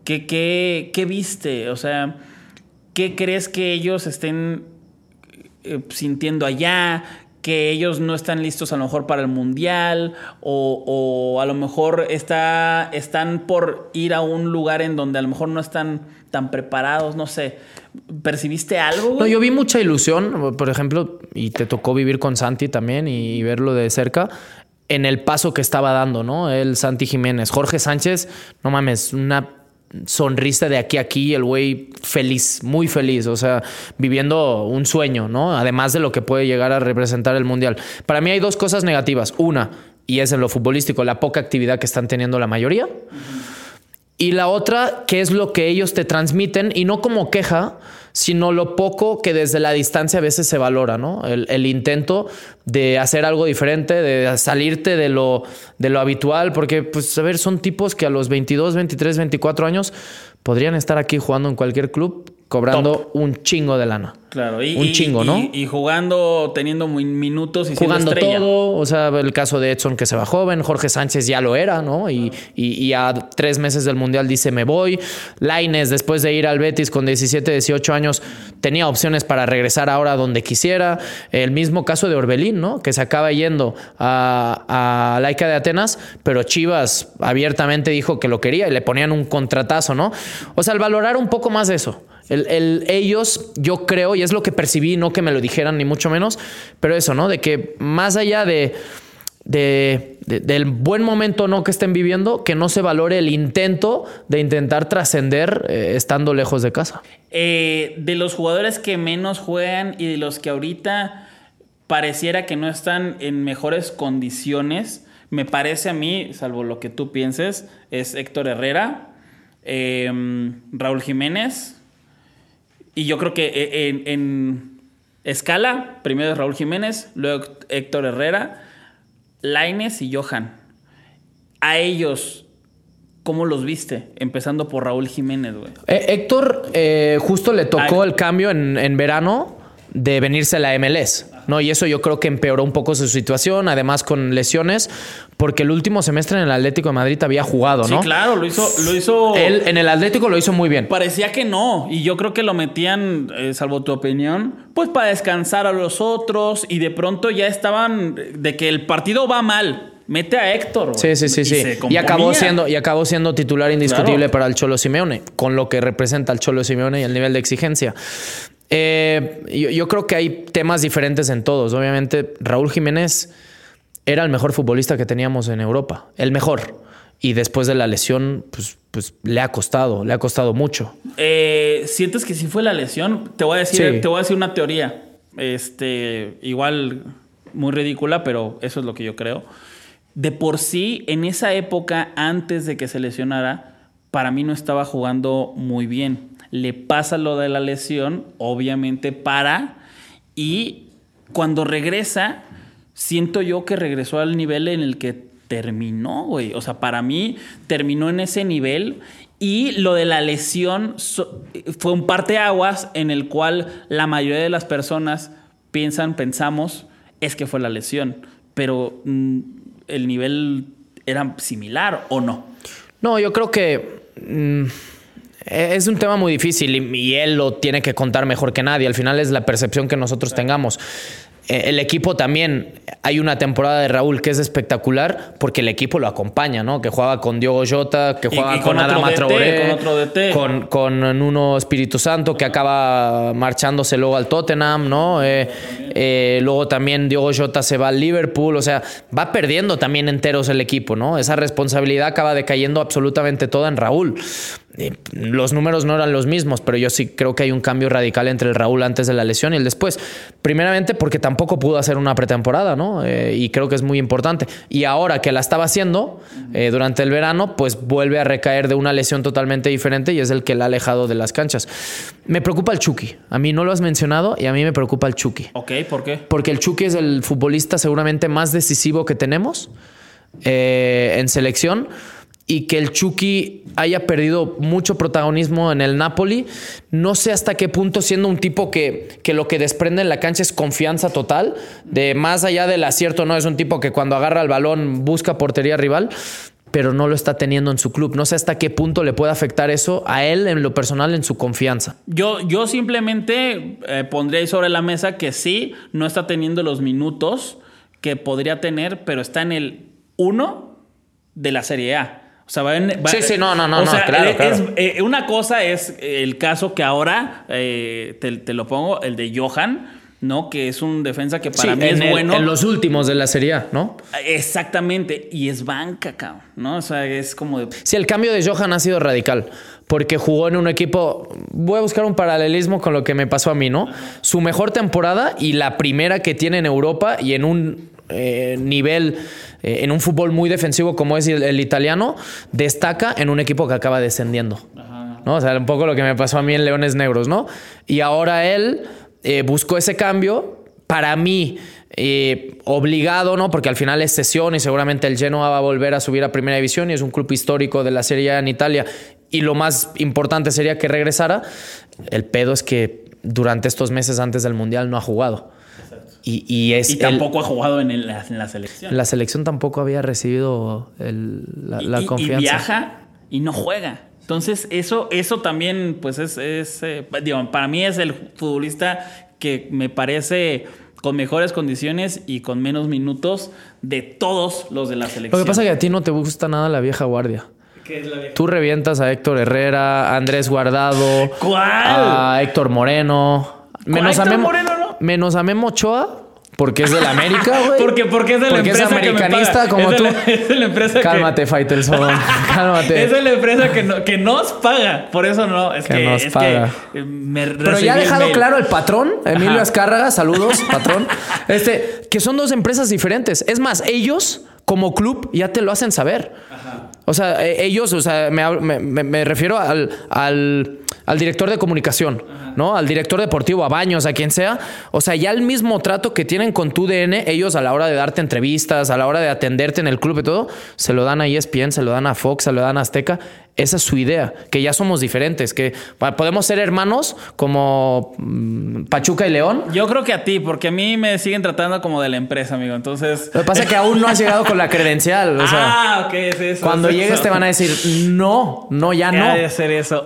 ¿Qué, qué, qué viste? O sea, ¿qué crees que ellos estén eh, sintiendo allá? Que ellos no están listos a lo mejor para el mundial o, o, a lo mejor está, están por ir a un lugar en donde a lo mejor no están tan preparados, no sé. ¿Percibiste algo? Güey? No, yo vi mucha ilusión, por ejemplo, y te tocó vivir con Santi también y verlo de cerca en el paso que estaba dando, ¿no? El Santi Jiménez. Jorge Sánchez, no mames, una sonrisa de aquí a aquí, el güey feliz, muy feliz, o sea, viviendo un sueño, ¿no? Además de lo que puede llegar a representar el Mundial. Para mí hay dos cosas negativas. Una, y es en lo futbolístico, la poca actividad que están teniendo la mayoría. Y la otra, que es lo que ellos te transmiten, y no como queja, sino lo poco que desde la distancia a veces se valora, ¿no? El, intento de hacer algo diferente, de salirte de lo, de lo habitual, porque, pues, a ver, son tipos que a los 22, 23, 24 años podrían estar aquí jugando en cualquier club cobrando Top. un chingo de lana. Claro, y, un chingo, y, ¿no? Y, y, jugando, teniendo minutos y jugando todo. O sea, el caso de Edson que se va joven, Jorge Sánchez ya lo era, ¿no? Y, y, a tres meses del mundial dice me voy. Laines, después de ir al Betis con 17, 18 años, tenía opciones para regresar ahora donde quisiera. El mismo caso de Orbelín, ¿no? Que se acaba yendo a, a Laica de Atenas, pero Chivas abiertamente dijo que lo quería y le ponían un contratazo, ¿no? O sea, el valorar un poco más eso. El, el, ellos, yo creo, y es lo que percibí, no que me lo dijeran ni mucho menos, pero eso, ¿no? De que más allá de, del buen momento no que estén viviendo, que no se valore el intento de intentar trascender eh, estando lejos de casa. Eh, de los jugadores que menos juegan y de los que ahorita pareciera que no están en mejores condiciones, me parece a mí, salvo lo que tú pienses, es Héctor Herrera, eh, Raúl Jiménez, y yo creo que eh, en, en, escala, primero es Raúl Jiménez, luego Héctor Herrera, Laines y Johan. A ellos, ¿cómo los viste? Empezando por Raúl Jiménez, güey. Eh, Héctor, eh, justo le tocó Ay. el cambio en, en verano de venirse a la MLS. ¿no? Y eso yo creo que empeoró un poco su situación, además con lesiones, porque el último semestre en el Atlético de Madrid había jugado, ¿no? Sí, claro, lo hizo, lo hizo. Él en el Atlético lo hizo muy bien. Parecía que no, y yo creo que lo metían, eh, salvo tu opinión, pues para descansar a los otros, y de pronto ya estaban de que el partido va mal. Mete a Héctor. Sí, sí, sí, sí. Y acabó siendo, y acabó siendo titular indiscutible claro. para el Cholo Simeone, con lo que representa el Cholo Simeone y el nivel de exigencia. Eh, yo, yo, creo que hay temas diferentes en todos. Obviamente, Raúl Jiménez era el mejor futbolista que teníamos en Europa, el mejor. Y después de la lesión, pues, pues le ha costado, le ha costado mucho. Eh, ¿Sientes que sí fue la lesión? Te voy a decir, sí. te voy a decir una teoría. Este, igual muy ridícula, pero eso es lo que yo creo. De por sí, en esa época, antes de que se lesionara, para mí no estaba jugando muy bien le pasa lo de la lesión, obviamente para, y cuando regresa, siento yo que regresó al nivel en el que terminó, güey. O sea, para mí terminó en ese nivel y lo de la lesión fue un parteaguas en el cual la mayoría de las personas piensan, pensamos, es que fue la lesión, pero mm, el nivel era similar o no. No, yo creo que... Mm es un tema muy difícil y, y, él lo tiene que contar mejor que nadie. Al final es la percepción que nosotros tengamos. Eh, el equipo también, hay una temporada de Raúl que es espectacular porque el equipo lo acompaña, ¿no? Que juega con Diogo Jota, que juega y, y con, con Adama Traoré, con, otro DT. con, con Nuno Espíritu Santo, que acaba marchándose luego al Tottenham, ¿no? Eh, eh, luego también Diogo Jota se va al Liverpool, o sea, va perdiendo también enteros el equipo, ¿no? Esa responsabilidad acaba decayendo absolutamente toda en Raúl los números no eran los mismos, pero yo sí creo que hay un cambio radical entre el Raúl antes de la lesión y el después. Primeramente porque tampoco pudo hacer una pretemporada, ¿no? Eh, y creo que es muy importante. Y ahora que la estaba haciendo eh, durante el verano, pues vuelve a recaer de una lesión totalmente diferente y es el que la ha alejado de las canchas. Me preocupa el Chucky. A mí no lo has mencionado y a mí me preocupa el Chucky. Ok, ¿por qué? Porque el Chucky es el futbolista seguramente más decisivo que tenemos eh, en selección y que el Chucky haya perdido mucho protagonismo en el Napoli. No sé hasta qué punto, siendo un tipo que, que lo que desprende en la cancha es confianza total, de más allá del acierto, no es un tipo que cuando agarra el balón busca portería rival, pero no lo está teniendo en su club. No sé hasta qué punto le puede afectar eso a él en lo personal, en su confianza. Yo, yo simplemente eh, pondría ahí sobre la mesa que sí, no está teniendo los minutos que podría tener, pero está en el 1 de la Serie A. O sea, va en, va- Sí, sí, no, no, no, o no, sea, claro, es- claro. eh, una cosa es el caso que ahora eh, te, te lo pongo, el de Johan, ¿no? Que es un defensa que para Sí, mí es el- bueno. En los últimos de la Serie A, ¿no? Exactamente. Y es banca, cabrón, ¿no? O sea, es como de. Sí, el cambio de Johan ha sido radical, porque jugó en un equipo, voy a buscar un paralelismo con lo que me pasó a mí, ¿no? Su mejor temporada y la primera que tiene en Europa y en un eh, nivel, eh, en un fútbol muy defensivo como es el, el italiano, destaca en un equipo que acaba descendiendo. ¿no? O sea, un poco lo que me pasó a mí en Leones Negros, ¿no? Y ahora él eh, buscó ese cambio. Para mí, eh, obligado, ¿no? Porque al final es sesión y seguramente el Genoa va a volver a subir a Primera División y es un club histórico de la Serie A en Italia. Y lo más importante sería que regresara. El pedo es que durante estos meses antes del Mundial no ha jugado. Y, y es Y el- tampoco ha jugado en, el- en la selección. la selección tampoco había recibido el- la, y, confianza. y viaja y no juega. Entonces, eso, eso también, pues es, es, eh, digo, para mí es el futbolista que me parece con mejores condiciones y con menos minutos de todos los de la Lo selección. que pasa es que a ti no te gusta nada la vieja guardia. ¿Qué es la vieja? Tú revientas a Héctor Herrera, a Andrés Guardado, ¿Cuál? a Héctor Moreno. Menos a Moreno no? Menos a Memo Ochoa, porque es de la América, güey. Porque, porque es de la Porque es empresa que me americanista paga. como es tú. la, es de la empresa que- Cálmate, Faitelson. Cálmate. Es de la empresa que, no- que nos paga. Por eso no. Es Que que, nos es paga. que eh, me Pero ya ha dejado mail. claro el patrón, Emilio Ajá. Azcárraga, saludos, patrón. Este, que son dos empresas diferentes. Es más, ellos, como club, ya te lo hacen saber. O sea, eh, ellos, o sea, me- me- me refiero al, al, al director de comunicación, ¿no? Al director deportivo, a Baños, a quien sea. O sea, ya el mismo trato que tienen con tu DN, ellos a la hora de darte entrevistas, a la hora de atenderte en el club y todo, se lo dan a ESPN, se lo dan a Fox, se lo dan a Azteca. Esa es su idea, que ya somos diferentes, que podemos ser hermanos como mm, Pachuca y León. Yo creo que a ti, porque a mí me siguen tratando como de la empresa, amigo. Entonces. Lo que pasa es que aún no has llegado con la credencial. O sea, ah, ok, es eso. cuando es llegues eso. te van a decir, no, no, ya Ha no. de ser eso.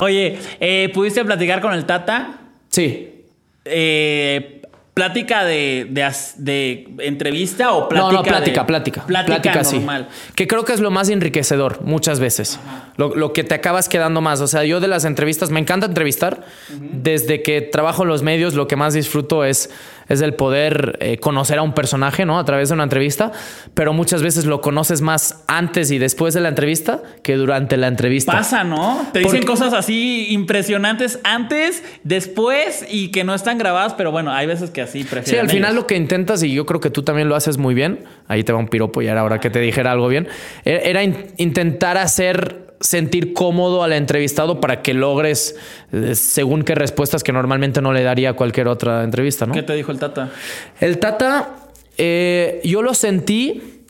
Oye, eh, ¿pudiste platicar con el Tata? Sí. Eh, ¿Plática de, de, entrevista o plática? no, no, plática, de- plática. Plática, sí. normal. Que creo que es lo más enriquecedor muchas veces. Lo, lo que te acabas quedando más. O sea, yo de las entrevistas, me encanta entrevistar. Desde que trabajo en los medios, lo que más disfruto es, es el poder eh, conocer a un personaje, ¿no? A través de una entrevista. Pero muchas veces lo conoces más antes y después de la entrevista que durante la entrevista. Pasa, ¿no? Te dicen Porque- cosas así impresionantes antes, después y que no están grabadas, pero bueno, hay veces que así prefieren. Sí, al final lo que intentas, y yo creo que tú también lo haces muy bien, ahí te va un piropo y ahora que te dijera algo bien, e- era in- intentar hacer sentir cómodo al entrevistado para que logres eh, según qué respuestas que normalmente no le daría a cualquier otra entrevista, ¿no? ¿Qué te dijo el Tata? El Tata, eh, yo lo sentí,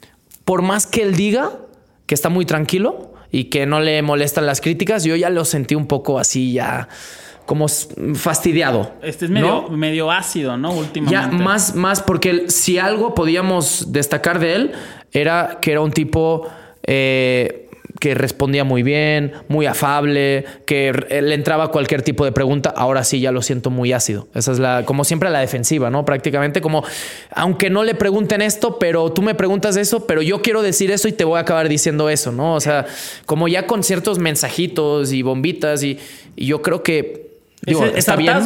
por más que él diga que está muy tranquilo y que no le molestan las críticas, yo ya lo sentí un poco así, ya como fastidiado. Este es medio, ¿no? medio ácido, ¿no? Últimamente. Ya más, más, porque si algo podíamos destacar de él era que era un tipo eh, que respondía muy bien, muy afable, que le entraba cualquier tipo de pregunta. Ahora sí ya lo siento muy ácido. Esa es la, como siempre, la defensiva, ¿no? Prácticamente como, aunque no le pregunten esto, pero tú me preguntas eso, pero yo quiero decir eso y te voy a acabar diciendo eso, ¿no? O sea, como ya con ciertos mensajitos y bombitas y, y yo creo que digo, es está bien.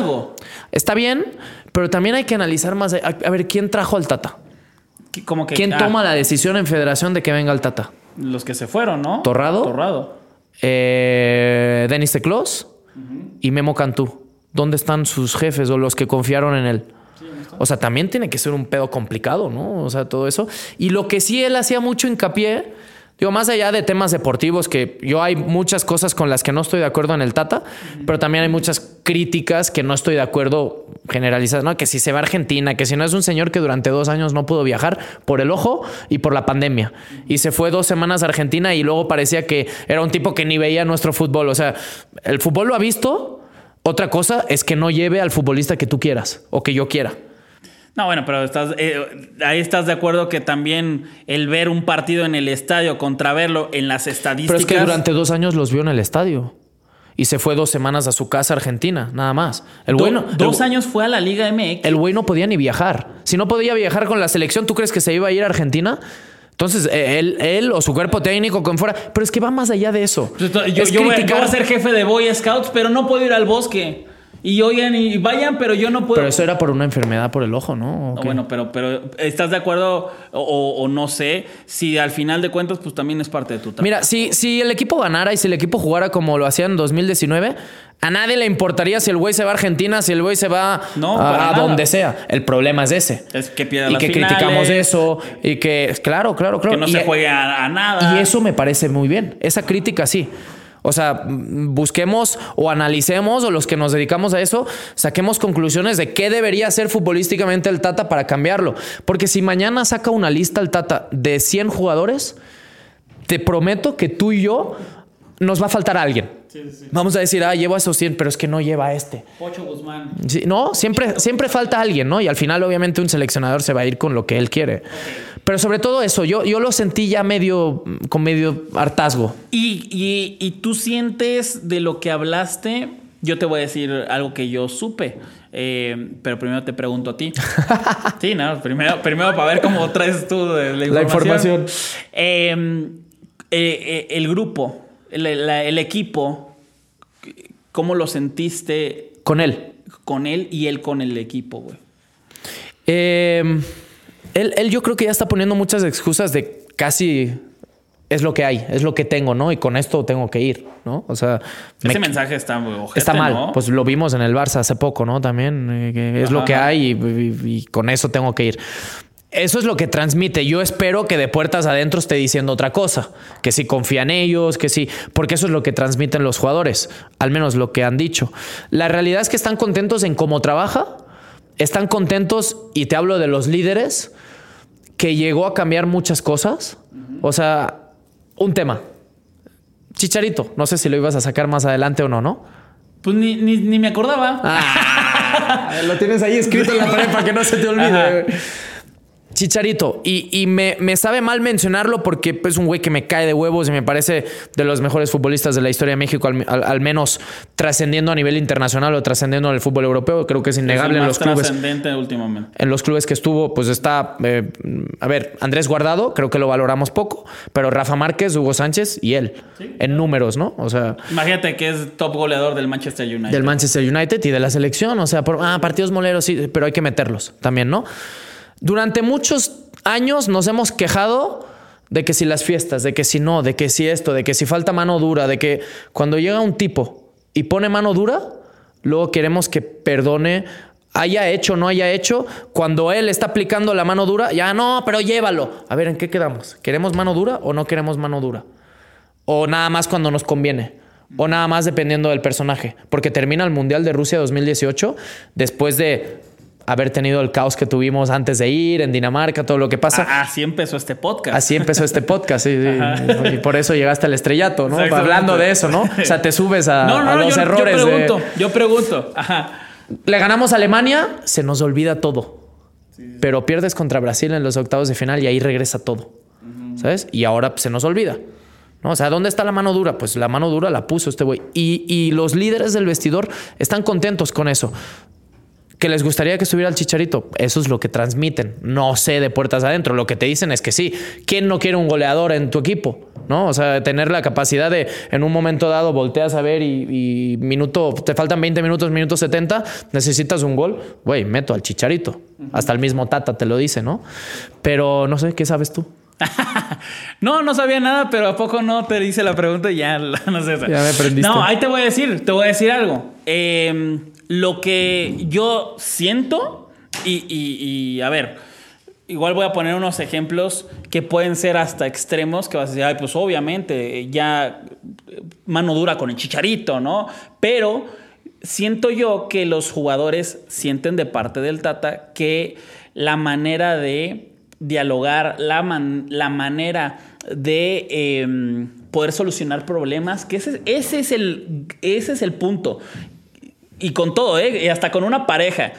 Está bien, pero también hay que analizar más. A, a ver, ¿quién trajo al Tata? Que, ¿Quién ah, toma la decisión en federación de que venga el Tata? Los que se fueron, ¿no? Torrado. Torrado. Eh, Denis Teclos y Memo Cantú. ¿Dónde están sus jefes o los que confiaron en él? O sea, también tiene que ser un pedo complicado, ¿no? O sea, todo eso. Y lo que sí él hacía mucho hincapié, digo, más allá de temas deportivos, que yo hay muchas cosas con las que no estoy de acuerdo en el Tata, pero también hay muchas críticas que no estoy de acuerdo generalizadas, ¿no? Que si se va a Argentina, que si no es un señor que durante dos años no pudo viajar por el ojo y por la pandemia. Y se fue dos semanas a Argentina y luego parecía que era un tipo que ni veía nuestro fútbol. O sea, el fútbol lo ha visto. Otra cosa es que no lleve al futbolista que tú quieras o que yo quiera. No, bueno, pero estás, eh, ahí estás de acuerdo que también el ver un partido en el estadio contra verlo en las estadísticas. Pero es que durante dos años los vio en el estadio. Y se fue dos semanas a su casa Argentina, nada más. El Do- dos años fue a la Liga MX. El güey no podía ni viajar. Si no podía viajar con la selección, ¿tú crees que se iba a ir a Argentina? Entonces, eh, él, él o su cuerpo técnico, con fuera. Pero es que va más allá de eso. Pues, Yo, Es yo criticar- voy a ser jefe de Boy Scouts, pero no puedo ir al bosque. Y oigan, y vayan, pero yo no puedo. Pero eso era por una enfermedad por el ojo, ¿no? ¿O No, bueno, pero, pero ¿estás de acuerdo o, no sé si al final de cuentas pues también es parte de tu trabajo? Mira, si, si el equipo ganara y si el equipo jugara como lo hacía en 2019, a nadie le importaría si el güey se va a Argentina, si el güey se va No, a, donde sea. El problema es ese. Es que pierda y las que finales, criticamos eso y que claro, claro, claro. que no Y- se juegue a, a nada. Y eso me parece muy bien. Esa crítica sí. O sea, busquemos o analicemos, o los que nos dedicamos a eso, saquemos conclusiones de qué debería hacer futbolísticamente el Tata para cambiarlo. Porque si mañana saca una lista el Tata de 100 jugadores, te prometo que tú y yo nos va a faltar alguien. Vamos a decir, ah, llevo a esos 100, pero es que no lleva a este. Pocho Guzmán. Sí, no, siempre, siempre falta alguien, ¿no? Y al final, obviamente, un seleccionador se va a ir con lo que él quiere. Pero sobre todo eso, yo, yo lo sentí ya medio, con medio hartazgo. Y, y- y tú sientes de lo que hablaste, yo te voy a decir algo que yo supe, eh, pero primero te pregunto a ti. sí, no, primero, primero para ver cómo traes tú la La información. información. Eh, eh, eh, el grupo, el, la- el equipo, ¿cómo lo sentiste Con él. con él y él con el equipo, güey? Eh, él, él yo creo que ya está poniendo muchas excusas de casi es lo que hay, es lo que tengo, ¿no? Y con esto tengo que ir, ¿no? O sea, Ese me- mensaje está muy ojete, Está mal, ¿no? pues lo vimos en el Barça hace poco, ¿no? También eh, que es lo que hay y, y- y con eso tengo que ir. Eso es lo que transmite. Yo espero que de puertas adentro esté diciendo otra cosa, que sí confía en ellos, que sí, porque eso es lo que transmiten los jugadores, al menos lo que han dicho. La realidad es que están contentos en cómo trabaja, están contentos, y te hablo de los líderes, que llegó a cambiar muchas cosas. O sea, un tema. Chicharito, no sé si lo ibas a sacar más adelante o no, ¿no? Pues ni, ni, ni me acordaba. Ah, lo tienes ahí escrito en la pared para que no se te olvide. Ajá. Chicharito, y, y me, me sabe mal mencionarlo porque es un güey que me cae de huevos y me parece de los mejores futbolistas de la historia de México, al, al- al menos trascendiendo a nivel internacional o trascendiendo en el fútbol europeo. Creo que es Es el innegable en más los clubes. trascendente últimamente. En los clubes que estuvo, pues está, eh, a ver, Andrés Guardado, creo que lo valoramos poco, pero Rafa Márquez, Hugo Sánchez y él, en números, ¿no? O sea, Imagínate que es top goleador del Manchester United. del Manchester United y de la selección. O sea, por, ah, partidos moleros, sí, pero hay que meterlos también, ¿no? Durante muchos años nos hemos quejado de que si las fiestas, de que si no, de que si esto, de que si falta mano dura, de que cuando llega un tipo y pone mano dura, luego queremos que perdone. Haya hecho o no haya hecho, cuando él está aplicando la mano dura, ya no, pero llévalo. A ver, ¿en qué quedamos? ¿Queremos mano dura o no queremos mano dura? O nada más cuando nos conviene. O nada más dependiendo del personaje. Porque termina el Mundial de Rusia 2018 después de haber tenido el caos que tuvimos antes de ir en Dinamarca, todo lo que pasa. Ah, así empezó este podcast. Así empezó este podcast sí, sí. y por eso llegaste al estrellato, ¿no? Hablando de eso, ¿no? O sea, te subes a, no, no, a no, los yo, errores. yo de- pregunto, yo pregunto. Ajá. Le ganamos a Alemania, se nos olvida todo. Pero pierdes contra Brasil en los octavos de final y ahí regresa todo. ¿Sabes? Y ahora pues, se nos olvida. ¿No? O sea, ¿dónde está la mano dura? Pues la mano dura la puso este güey. Y, y los líderes del vestidor están contentos con eso. Que les gustaría que estuviera el chicharito. Eso es lo que transmiten. No sé de puertas adentro. Lo que te dicen es que sí. ¿Quién no quiere un goleador en tu equipo? ¿No? O sea, tener la capacidad de en un momento dado volteas a ver y, y minuto, te faltan 20 minutos, minuto 70, necesitas un gol. Güey, meto al chicharito. Hasta el mismo Tata te lo dice, ¿no? Pero no sé, ¿qué sabes tú? no, no sabía nada, pero ¿a poco no te hice la pregunta y ya no sé? Ya me aprendiste. No, ahí te voy a decir, te voy a decir algo. Eh, lo que yo siento y, y- a ver, igual voy a poner unos ejemplos que pueden ser hasta extremos, que vas a decir, pues obviamente, ya mano dura con el chicharito, ¿no? Pero siento yo que los jugadores sienten de parte del Tata que la manera de dialogar, la, man- la manera de eh, poder solucionar problemas, que ese, ese, es el, ese es el punto. Y con todo, ¿eh? Y hasta con una pareja.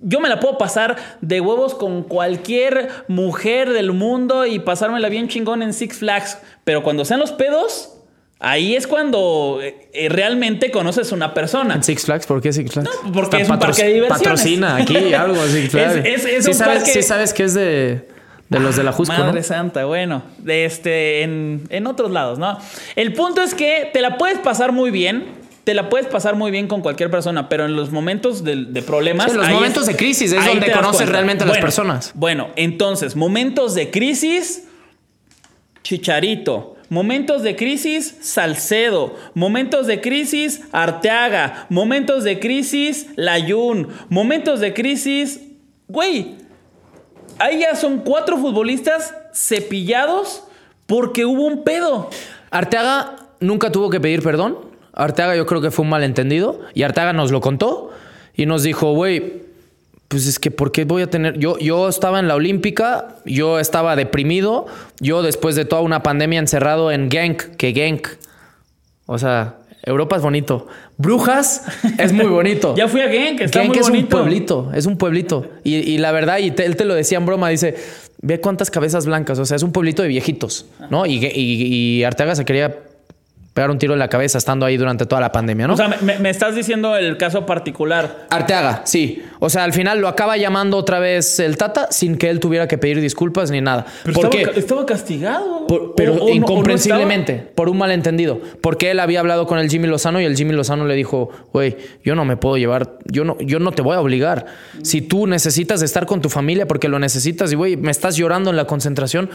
Yo me la puedo pasar de huevos con cualquier mujer del mundo y pasármela bien chingón en Six Flags. Pero cuando sean los pedos, ahí es cuando eh, eh, realmente conoces una persona. ¿En Six Flags? ¿Por qué Six Flags? No, porque Está es un parque de diversiones. Patrocina aquí algo Six Flags. Es- es- es sí, sabes, parque- sí sabes que es de, de los de la Jusco, Madre ¿no? santa, bueno, de este, en, en otros lados, ¿no? El punto es que te la puedes pasar muy bien. Te la puedes pasar muy bien con cualquier persona, pero en los momentos de, de problemas. Sí, en los momentos de crisis es donde conoces realmente a las personas. Bueno, entonces, momentos de crisis, Chicharito. Momentos de crisis, Salcedo. Momentos de crisis, Arteaga. Momentos de crisis, Layun. Momentos de crisis, güey. Ahí ya son cuatro futbolistas cepillados porque hubo un pedo. Arteaga nunca tuvo que pedir perdón. Arteaga yo creo que fue un malentendido. Y Arteaga nos lo contó y nos dijo, güey, pues es que ¿por qué voy a tener? Yo, yo estaba en la Olímpica, yo estaba deprimido, yo después de toda una pandemia encerrado en Genk, que Genk, o sea, Europa es bonito. Brujas es muy bonito. Ya fui a Genk, está Genk muy es bonito. un pueblito, es un pueblito. Y, y la verdad, y te- él te lo decía en broma, dice, ve cuántas cabezas blancas, o sea, es un pueblito de viejitos, ¿no? Y, y, y Arteaga se quería pegar un tiro en la cabeza estando ahí durante toda la pandemia, ¿no? O sea, me, me estás diciendo el caso particular. Arteaga, sí. O sea, al final lo acaba llamando otra vez el Tata sin que él tuviera que pedir disculpas ni nada. Pero ¿Por estaba, qué? estaba castigado. Por- pero O- o no- o no incomprensiblemente, por un malentendido. Porque él había hablado con el Jimmy Lozano y el Jimmy Lozano le dijo, güey, yo no me puedo llevar, yo no, yo no te voy a obligar. Si tú necesitas estar con tu familia porque lo necesitas y, güey, me estás llorando en la concentración,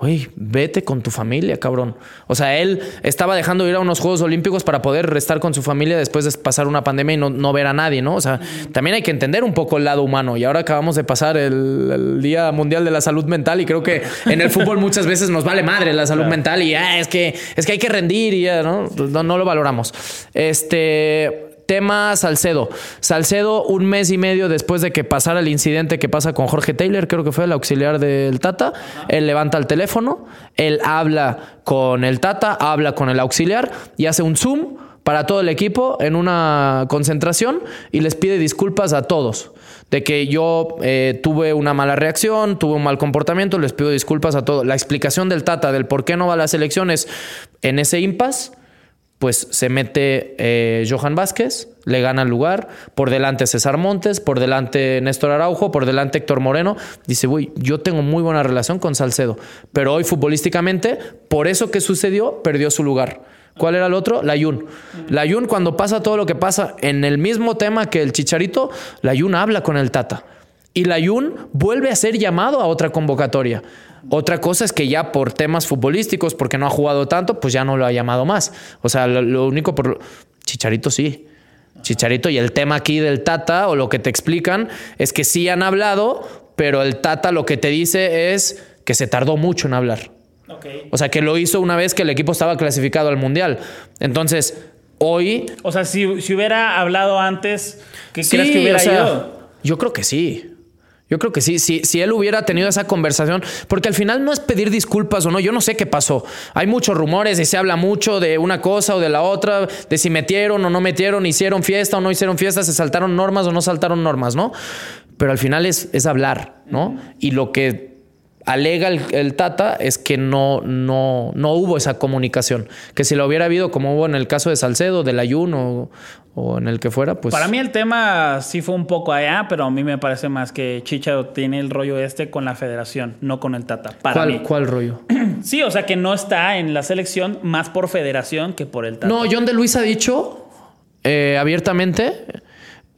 güey, vete con tu familia, cabrón. O sea, él estaba dejando de ir a unos Juegos Olímpicos para poder estar con su familia después de pasar una pandemia y no, no ver a nadie, ¿no? O sea, también hay que entender un poco el lado humano. Y ahora acabamos de pasar el, el Día Mundial de la Salud Mental y creo que en el fútbol muchas veces nos vale madre la salud mental y ah, es, que, es que hay que rendir y ya, ¿no? No, no lo valoramos. Este. Tema Salcedo. Salcedo, un mes y medio después de que pasara el incidente que pasa con Jorge Taylor, creo que fue el auxiliar del Tata, él levanta el teléfono, él habla con el Tata, habla con el auxiliar y hace un Zoom para todo el equipo en una concentración y les pide disculpas a todos. De que yo eh, tuve una mala reacción, tuve un mal comportamiento, les pido disculpas a todos. La explicación del Tata del por qué no va a las elecciones en ese impasse pues se mete eh, Johan Vázquez, le gana el lugar, por delante César Montes, por delante Néstor Araujo, por delante Héctor Moreno. Dice, uy, yo tengo muy buena relación con Salcedo, pero hoy futbolísticamente, por eso que sucedió, perdió su lugar. ¿Cuál era el otro? La Yun. La Yun, cuando pasa todo lo que pasa en el mismo tema que el Chicharito, la Yun habla con el Tata. Y la Yun vuelve a ser llamado a otra convocatoria. Otra cosa es que ya por temas futbolísticos, porque no ha jugado tanto, pues ya no lo ha llamado más. O sea, lo, lo único por... Chicharito sí. Chicharito y el tema aquí del Tata o lo que te explican es que sí han hablado, pero el Tata lo que te dice es que se tardó mucho en hablar. O sea, que lo hizo una vez que el equipo estaba clasificado al Mundial. Entonces, hoy... O sea, si, si hubiera hablado antes, ¿qué Sí, crees que hubiera o sea, ido? Yo creo que sí. Yo creo que sí. Si, si él hubiera tenido esa conversación, porque al final no es pedir disculpas o no, yo no sé qué pasó. Hay muchos rumores y se habla mucho de una cosa o de la otra, de si metieron o no metieron, hicieron fiesta o no hicieron fiesta, se saltaron normas o no saltaron normas, ¿no? Pero al final es, es hablar, ¿no? Y lo que alega el, el Tata es que no, no, no hubo esa comunicación. Que si la hubiera habido, como hubo en el caso de Salcedo, del Ayuno o, o en el que fuera, pues. Para mí el tema sí fue un poco allá, pero a mí me parece más que Chicha tiene el rollo este con la federación, no con el Tata. Para ¿Cuál, mí. ¿Cuál rollo? Sí, o sea que no está en la selección más por federación que por el Tata. No, John de Luis ha dicho eh, abiertamente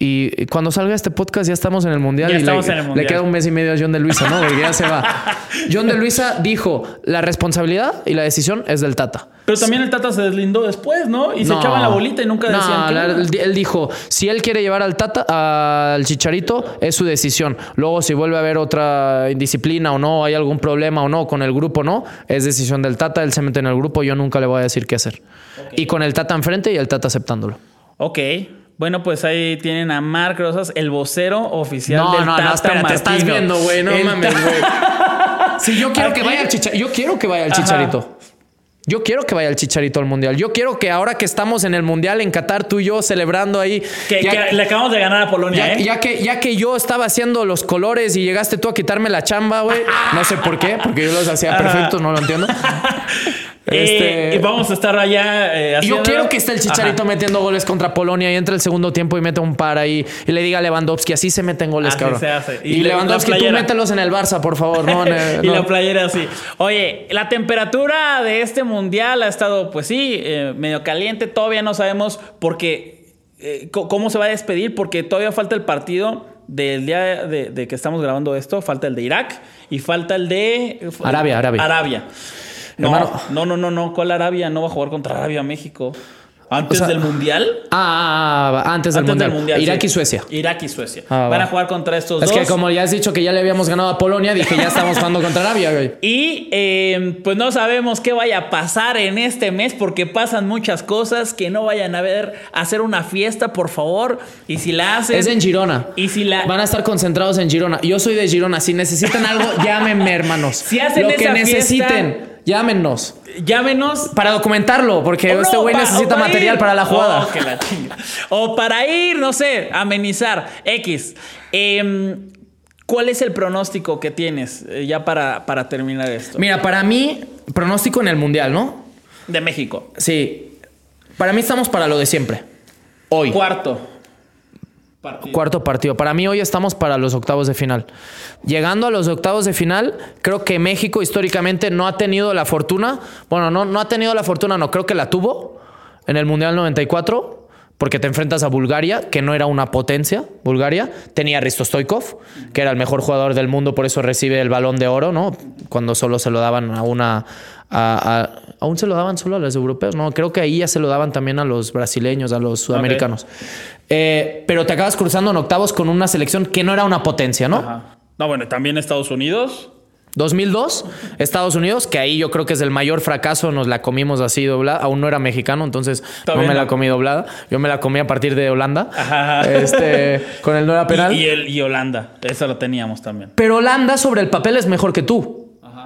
Y cuando salga este podcast ya estamos en el Mundial. Ya y estamos le, en el le Mundial. queda un mes y medio a John de Luisa, ¿no? Porque ya se va. John de Luisa dijo, la responsabilidad y la decisión es del Tata. Pero también el Tata se deslindó después, ¿no? Y se No. echaba la bolita y nunca No, decían que la- no. él, él dijo, si él quiere llevar al Tata, al Chicharito, es su decisión. Luego, si vuelve a haber otra indisciplina o no, hay algún problema o no con el grupo, no, es decisión del Tata. Él se mete en el grupo, yo nunca le voy a decir qué hacer. Y con el Tata enfrente y el Tata aceptándolo. Ok. Bueno, pues ahí tienen a Marc Rosas, el vocero oficial No, del no, Tata no, espérate, Martino. estás viendo, güey, no El mames, güey. Si yo quiero que vaya al Chicharito, yo quiero que vaya al Chicharito. Yo quiero que vaya el Chicharito al Mundial. Yo quiero que ahora que estamos en el Mundial en Qatar, tú y yo celebrando ahí. Que, ya- que le acabamos de ganar a Polonia, Ya, ¿eh? ya que, ya que yo estaba haciendo los colores y llegaste tú a quitarme la chamba, güey. No sé por qué, porque yo los hacía perfectos, no lo entiendo. Eh, Este- y vamos a estar allá eh, Y yo quiero que esté el Chicharito Ajá. metiendo goles contra Polonia y entre el segundo tiempo y mete un par ahí y le diga a Lewandowski, así se meten goles, Así cabrón. se hace. Y, Lewandowski, tú mételos en el Barça, por favor. No, el- y no. la playera así. Oye, la temperatura de este mundial ha estado, pues sí, eh, medio caliente. Todavía no sabemos porque eh, cómo se va a despedir, porque todavía falta el partido del día de, de que estamos grabando esto. Falta el de Irak y falta el de Arabia, Arabia. Arabia. No, Hermano. no, no, no, no. ¿Cuál Arabia? No va a jugar contra Arabia México. Antes O sea, del mundial. Ah, ah, ah, antes del, Antes mundial. Irak sí. y Suecia. Irak y Suecia. Ah, Van va. a jugar contra estos Es dos. que como ya has dicho que ya le habíamos ganado a Polonia, dije ya estamos jugando contra Arabia, güey. Y eh, pues no sabemos qué vaya a pasar en este mes porque pasan muchas cosas que no vayan a ver hacer una fiesta, por favor. Y si la hacen. Es en Girona. Y si la. Van a estar concentrados en Girona. Yo soy de Girona. Si necesitan algo, llámenme, hermanos. Si hacen Lo que necesiten, fiesta- llámenos. Llámenos. Para documentarlo, porque este güey necesita para material ir. para la jugada. Oh, que la chinga. O para ir, no sé, amenizar. X. Em, ¿Cuál es el pronóstico que tienes eh, ya para, para terminar esto? Mira, para mí, pronóstico en el Mundial, ¿no? De México. Sí. Para mí estamos para lo de siempre. Hoy. Cuarto. Partido. Cuarto partido. Para mí hoy estamos para los octavos de final. Llegando a los octavos de final, creo que México históricamente no ha tenido la fortuna. Bueno, no, no ha tenido la fortuna, no, creo que la tuvo en el Mundial 94. Porque te enfrentas a Bulgaria, que no era una potencia, Bulgaria. Tenía a Risto Stoikov, que era el mejor jugador del mundo, por eso recibe el balón de oro, ¿no? Cuando solo se lo daban a una. a- a- aún se lo daban solo a los europeos, ¿no? Creo que ahí ya se lo daban también a los brasileños, a los sudamericanos. Eh, pero te acabas cruzando en octavos con una selección que no era una potencia, ¿no? Ajá. No, bueno, también Estados Unidos. 2002, Estados Unidos, que ahí yo creo que es el mayor fracaso, nos la comimos así doblada, aún no era mexicano, entonces Todavía no me no. la comí doblada, yo me la comí a partir de Holanda, Ajá. este, con el no era penal. Y, y el, y Holanda. Eso lo teníamos también. Pero Holanda sobre el papel es mejor que tú.